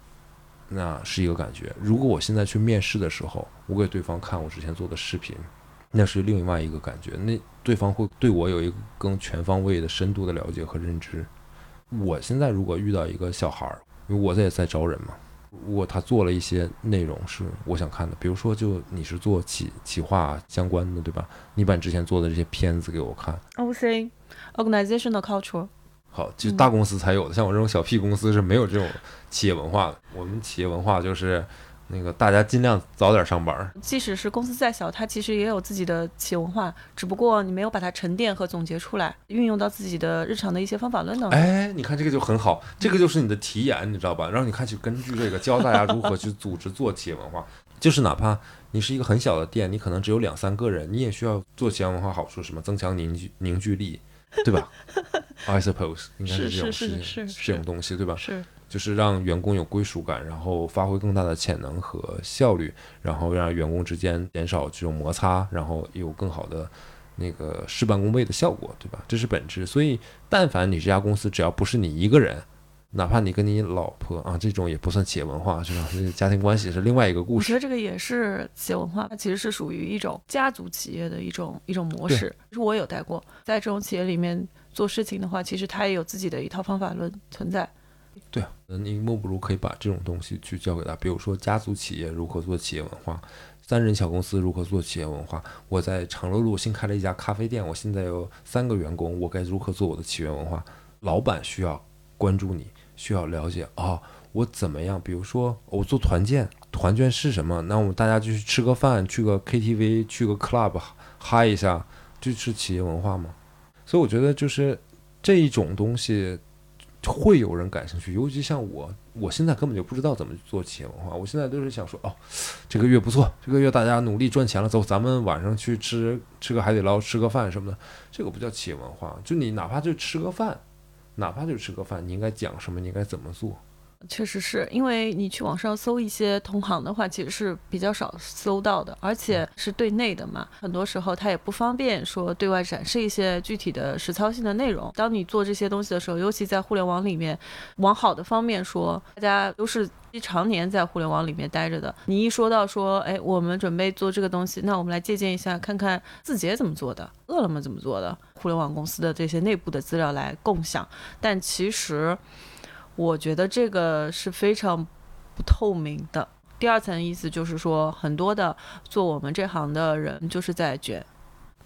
[SPEAKER 1] 那是一个感觉。如果我现在去面试的时候，我给对方看我之前做的视频，那是另外一个感觉。那对方会对我有一个更全方位的、深度的了解和认知。我现在如果遇到一个小孩儿，因为我也在招人嘛，如果他做了一些内容是我想看的，比如说就你是做企企划相关的，对吧？你把之前做的这些片子给我看。
[SPEAKER 2] O C organizational culture。
[SPEAKER 1] 好，就大公司才有的，像我这种小屁公司是没有这种企业文化的。我们企业文化就是那个大家尽量早点上班。
[SPEAKER 2] 即使是公司再小，它其实也有自己的企业文化，只不过你没有把它沉淀和总结出来，运用到自己的日常的一些方法论当中。
[SPEAKER 1] 哎，你看这个就很好，这个就是你的题眼，你知道吧？然后你看去根据这个教大家如何去组织做企业文化，就是哪怕你是一个很小的店，你可能只有两三个人，你也需要做企业文化。好处什么？增强凝聚凝聚力。对吧？I suppose 应该是这种事情，这种东西，对吧？
[SPEAKER 2] 是，
[SPEAKER 1] 就是让员工有归属感，然后发挥更大的潜能和效率，然后让员工之间减少这种摩擦，然后有更好的那个事半功倍的效果，对吧？这是本质。所以，但凡你这家公司只要不是你一个人，哪怕你跟你老婆啊，这种也不算企业文化，是吧？*laughs* 这个家庭关系是另外一个故事。
[SPEAKER 2] 我觉得这个也是企业文化，它其实是属于一种家族企业的一种一种模式。就是我有带过，在这种企业里面做事情的话，其实它也有自己的一套方法论存在。
[SPEAKER 1] 对啊，那你莫不如可以把这种东西去教给他，比如说家族企业如何做企业文化，三人小公司如何做企业文化。我在长乐路新开了一家咖啡店，我现在有三个员工，我该如何做我的企业文化？老板需要关注你。需要了解啊，我怎么样？比如说，我做团建，团建是什么？那我们大家就去吃个饭，去个 KTV，去个 club 嗨一下，就是企业文化吗？所以我觉得就是这一种东西会有人感兴趣，尤其像我，我现在根本就不知道怎么做企业文化。我现在都是想说，哦，这个月不错，这个月大家努力赚钱了，走，咱们晚上去吃吃个海底捞，吃个饭什么的，这个不叫企业文化。就你哪怕就吃个饭。哪怕就吃个饭，你应该讲什么？你应该怎么做？
[SPEAKER 2] 确实是因为你去网上搜一些同行的话，其实是比较少搜到的，而且是对内的嘛。很多时候他也不方便说对外展示一些具体的实操性的内容。当你做这些东西的时候，尤其在互联网里面，往好的方面说，大家都是常年在互联网里面待着的。你一说到说，哎，我们准备做这个东西，那我们来借鉴一下，看看字节怎么做的，饿了么怎么做的，互联网公司的这些内部的资料来共享。但其实。我觉得这个是非常不透明的。第二层意思就是说，很多的做我们这行的人就是在卷。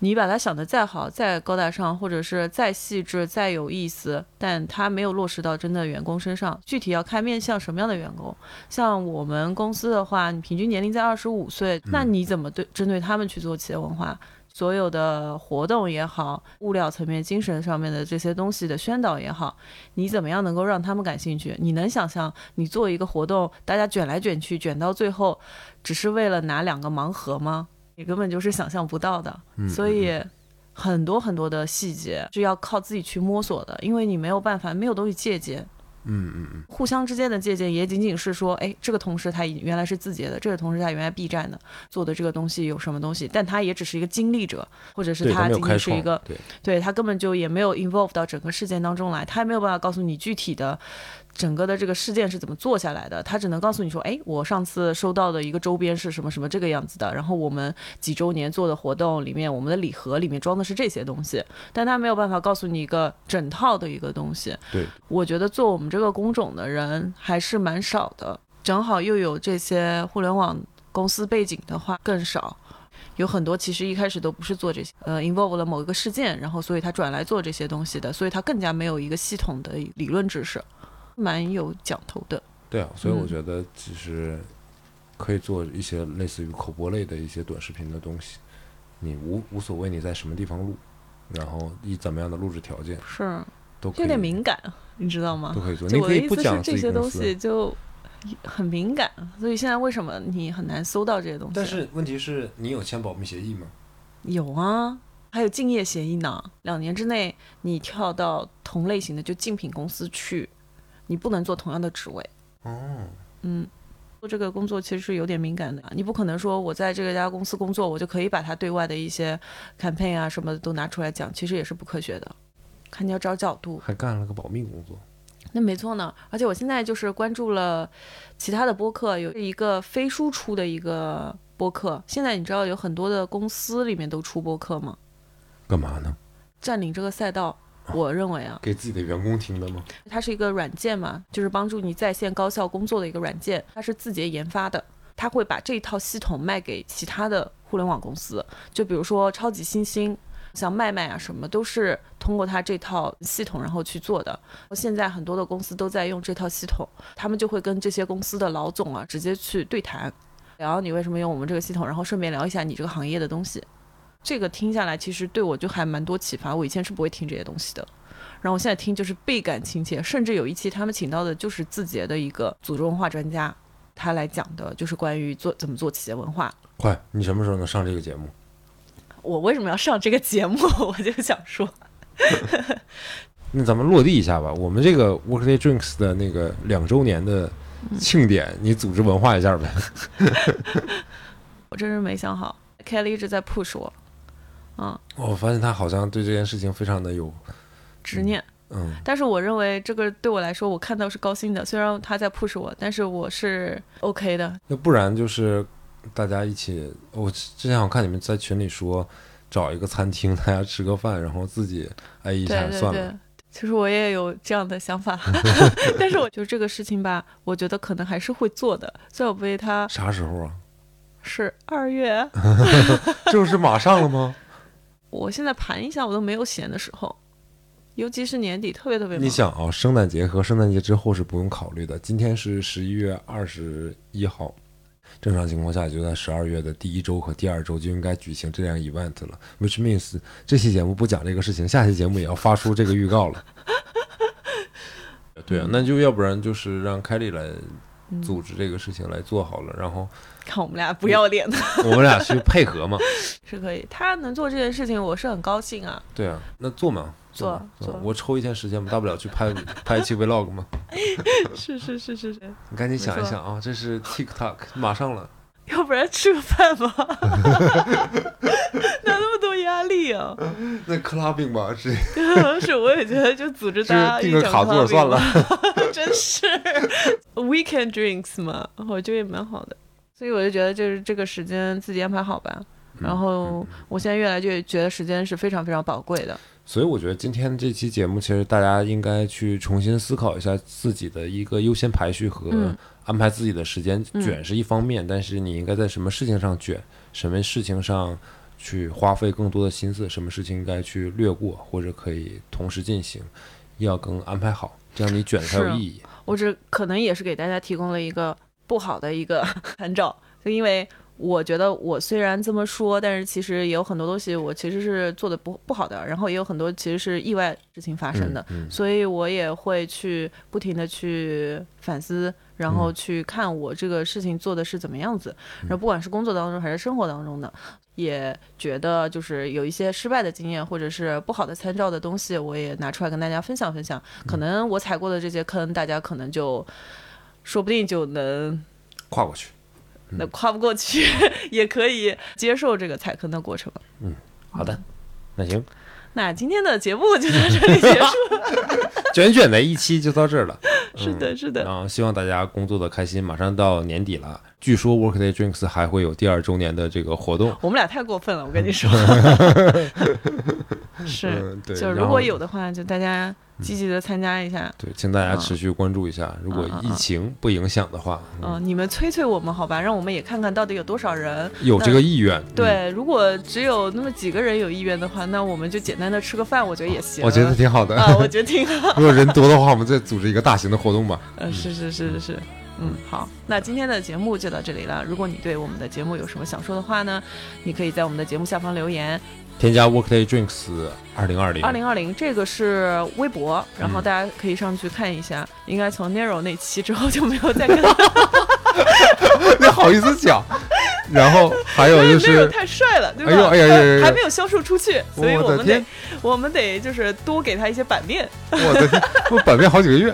[SPEAKER 2] 你把它想的再好、再高大上，或者是再细致、再有意思，但它没有落实到真的员工身上。具体要看面向什么样的员工。像我们公司的话，你平均年龄在二十五岁，那你怎么对针对他们去做企业文化？所有的活动也好，物料层面、精神上面的这些东西的宣导也好，你怎么样能够让他们感兴趣？你能想象你做一个活动，大家卷来卷去，卷到最后，只是为了拿两个盲盒吗？你根本就是想象不到的。所以，很多很多的细节是要靠自己去摸索的，因为你没有办法，没有东西借鉴。
[SPEAKER 1] 嗯嗯嗯，
[SPEAKER 2] 互相之间的借鉴也仅仅是说，哎，这个同事他原来是字节的，这个同事他原来 B 站的，做的这个东西有什么东西，但他也只是一个经历者，或者是他仅仅是一个，
[SPEAKER 1] 对，
[SPEAKER 2] 对他根本就也没有 involve 到整个事件当中来，他也没有办法告诉你具体的。整个的这个事件是怎么做下来的？他只能告诉你说，哎，我上次收到的一个周边是什么什么这个样子的。然后我们几周年做的活动里面，我们的礼盒里面装的是这些东西，但他没有办法告诉你一个整套的一个东西。
[SPEAKER 1] 对，
[SPEAKER 2] 我觉得做我们这个工种的人还是蛮少的，正好又有这些互联网公司背景的话更少，有很多其实一开始都不是做这些，呃，involve 了某一个事件，然后所以他转来做这些东西的，所以他更加没有一个系统的理论知识。蛮有讲头的，
[SPEAKER 1] 对啊，所以我觉得其实可以做一些类似于口播类的一些短视频的东西，你无无所谓你在什么地方录，然后以怎么样的录制条件
[SPEAKER 2] 是
[SPEAKER 1] 都
[SPEAKER 2] 有点敏感，你知道吗？
[SPEAKER 1] 都可以做。你可以不讲
[SPEAKER 2] 这些东西就很敏感，所以现在为什么你很难搜到这些东西？
[SPEAKER 1] 但是问题是你有签保密协议吗？
[SPEAKER 2] 有啊，还有竞业协议呢。两年之内你跳到同类型的就竞品公司去。你不能做同样的职位
[SPEAKER 1] 哦，
[SPEAKER 2] 嗯，做这个工作其实是有点敏感的。你不可能说我在这个家公司工作，我就可以把它对外的一些 campaign 啊什么的都拿出来讲，其实也是不科学的。看你要找角度，
[SPEAKER 1] 还干了个保密工作，
[SPEAKER 2] 那没错呢。而且我现在就是关注了其他的播客，有一个非输出的一个播客。现在你知道有很多的公司里面都出播客吗？
[SPEAKER 1] 干嘛呢？
[SPEAKER 2] 占领这个赛道。*laughs* 我认为啊，
[SPEAKER 1] 给自己的员工听的吗？
[SPEAKER 2] 它是一个软件嘛，就是帮助你在线高效工作的一个软件。它是字节研发的，它会把这套系统卖给其他的互联网公司，就比如说超级新星、像麦麦啊什么，都是通过它这套系统然后去做的。现在很多的公司都在用这套系统，他们就会跟这些公司的老总啊直接去对谈，聊你为什么用我们这个系统，然后顺便聊一下你这个行业的东西。这个听下来，其实对我就还蛮多启发。我以前是不会听这些东西的，然后我现在听就是倍感亲切。甚至有一期他们请到的就是字节的一个组织文化专家，他来讲的就是关于做怎么做企业文化。
[SPEAKER 1] 快，你什么时候能上这个节目？
[SPEAKER 2] 我为什么要上这个节目？*laughs* 我就想说，*laughs*
[SPEAKER 1] 那咱们落地一下吧。我们这个 Workday Drinks 的那个两周年的庆典，你组织文化一下呗。*laughs*
[SPEAKER 2] 我真是没想好，Kelly 一直在 push 我。嗯，
[SPEAKER 1] 我发现他好像对这件事情非常的有
[SPEAKER 2] 执念。
[SPEAKER 1] 嗯，
[SPEAKER 2] 但是我认为这个对我来说，我看到是高兴的。虽然他在 push 我，但是我是 OK 的。
[SPEAKER 1] 那不然就是大家一起，我之前我看你们在群里说，找一个餐厅，大家吃个饭，然后自己哎一下算了。
[SPEAKER 2] 其实我也有这样的想法，*laughs* 但是我就这个事情吧，我觉得可能还是会做的。虽然我为他
[SPEAKER 1] 啥时候啊？
[SPEAKER 2] 是二月，*laughs*
[SPEAKER 1] 这不是马上了吗？
[SPEAKER 2] 我现在盘一下，我都没有闲的时候，尤其是年底特别特别忙。
[SPEAKER 1] 你想啊，圣诞节和圣诞节之后是不用考虑的。今天是十一月二十一号，正常情况下就在十二月的第一周和第二周就应该举行这样 event 了。Which means 这期节目不讲这个事情，下期节目也要发出这个预告了。*laughs* 对啊，那就要不然就是让凯莉来组织这个事情来做好了，然后。
[SPEAKER 2] 看我们俩不要脸的，*laughs*
[SPEAKER 1] 我们俩去配合嘛，*laughs*
[SPEAKER 2] 是可以。他能做这件事情，我是很高兴啊。
[SPEAKER 1] 对啊，那做嘛，
[SPEAKER 2] 做做。
[SPEAKER 1] 我抽一天时间嘛，大不了去拍 *laughs* 拍一期 vlog 嘛。
[SPEAKER 2] 是是是是是。
[SPEAKER 1] 你赶紧想一想啊，这是 TikTok 马上了。
[SPEAKER 2] 要不然吃个饭吧？哪那么多压力啊？
[SPEAKER 1] 那 clubbing 吧，是。
[SPEAKER 2] 是，我也觉得就组织大家
[SPEAKER 1] 订个卡座算了。
[SPEAKER 2] 真是 weekend drinks 嘛，我觉得也蛮好的。所以我就觉得，就是这个时间自己安排好吧。然后我现在越来越觉得时间是非常非常宝贵的。
[SPEAKER 1] 所以我觉得今天这期节目，其实大家应该去重新思考一下自己的一个优先排序和安排自己的时间。卷是一方面，但是你应该在什么事情上卷，什么事情上去花费更多的心思，什么事情应该去略过或者可以同时进行，要更安排好，这样你卷才有意义。
[SPEAKER 2] 我这可能也是给大家提供了一个。不好的一个 *laughs* 参照，就因为我觉得我虽然这么说，但是其实也有很多东西我其实是做的不不好的，然后也有很多其实是意外事情发生的，所以我也会去不停的去反思，然后去看我这个事情做的是怎么样子，然后不管是工作当中还是生活当中的，也觉得就是有一些失败的经验或者是不好的参照的东西，我也拿出来跟大家分享分享，可能我踩过的这些坑，大家可能就。说不定就能
[SPEAKER 1] 跨过去，
[SPEAKER 2] 那跨不过去 *laughs* 也可以接受这个踩坑的过程。
[SPEAKER 1] 嗯，好的，那行，
[SPEAKER 2] 那今天的节目就到这里结束，*laughs*
[SPEAKER 1] 卷卷的一期就到这儿了。*laughs*
[SPEAKER 2] 是的，是的。
[SPEAKER 1] 然后希望大家工作的开心。马上到年底了，据说 Workday Drinks 还会有第二周年的这个活动。
[SPEAKER 2] 我们俩太过分了，我跟你说。*laughs* 是，对就如果有的话，就大家。积极的参加一下，
[SPEAKER 1] 对，请大家持续关注一下。如果疫情不影响的话，
[SPEAKER 2] 嗯，你们催催我们好吧，让我们也看看到底有多少人
[SPEAKER 1] 有这个意愿。
[SPEAKER 2] 对，如果只有那么几个人有意愿的话，那我们就简单的吃个饭，我觉得也行。
[SPEAKER 1] 我觉得挺好的
[SPEAKER 2] 啊，我觉得挺好。*laughs*
[SPEAKER 1] 如果人多的话，我们再组织一个大型的活动吧。
[SPEAKER 2] 嗯，是是是是是，嗯，好，那今天的节目就到这里了。如果你对我们的节目有什么想说的话呢，你可以在我们的节目下方留言。
[SPEAKER 1] 添加 Workday Drinks 二零二零
[SPEAKER 2] 二零二零，这个是微博，然后大家可以上去看一下。应该从 Nero 那期之后就没有再看。*laughs* *laughs*
[SPEAKER 1] 你好意思讲？然后还有就是
[SPEAKER 2] 太帅了，对吧？哎呦哎呀，还没有销售出去，所以我们得我们得就是多给他一些版面。
[SPEAKER 1] 我的天，我版面好几个月，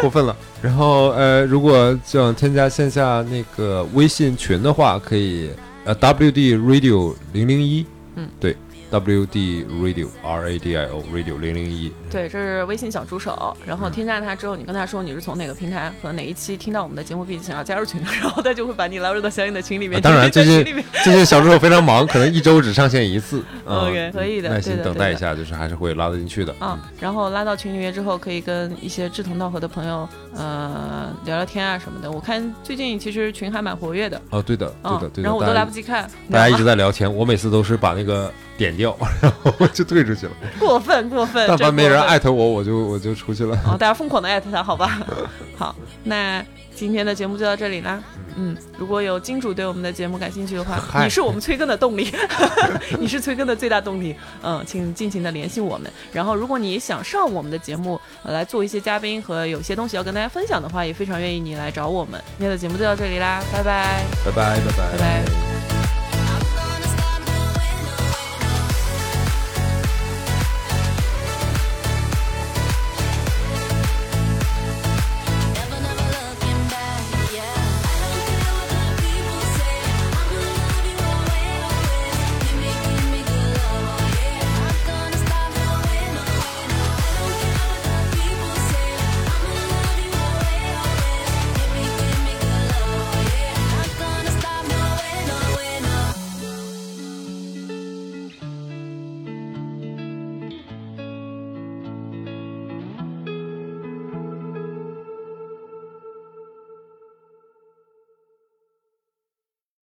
[SPEAKER 1] 过分了。然后呃，如果想添加线下那个微信群的话，可以呃 WD Radio 零零一，嗯，对。W D Radio R A D I O Radio 零零一，
[SPEAKER 2] 对，这是微信小助手。然后添加他之后，你跟他说你是从哪个平台和哪一期听到我们的节目，并且想要加入群，然 *laughs* 后他就会把你拉入到相应的群里面。
[SPEAKER 1] 当然，最近最近小助手非常忙，可能一周只上线一次。
[SPEAKER 2] OK，可以的，
[SPEAKER 1] 耐心等待一下，就是还是会拉得进去的。
[SPEAKER 2] 嗯，然后拉到群里面之后，可以跟一些志同道合的朋友，呃，聊聊天啊什么的。我看最近其实群还蛮活跃的。
[SPEAKER 1] 哦，对的，对的，对的。
[SPEAKER 2] 然后我都来不及看，
[SPEAKER 1] 大家一直在聊天，我每次都是把那个。点掉，*laughs* 然后就退出去了。
[SPEAKER 2] 过分过分！
[SPEAKER 1] 但凡没人艾特我，我就我就出去了。
[SPEAKER 2] 哦，大家疯狂的艾特他，好吧？*laughs* 好，那今天的节目就到这里啦。嗯，如果有金主对我们的节目感兴趣的话，你是我们催更的动力，*laughs* 你是催更的最大动力。嗯，请尽情的联系我们。然后，如果你想上我们的节目来做一些嘉宾和有些东西要跟大家分享的话，也非常愿意你来找我们。今天的节目就到这里啦，拜拜，
[SPEAKER 1] 拜拜，拜拜，
[SPEAKER 2] 拜拜。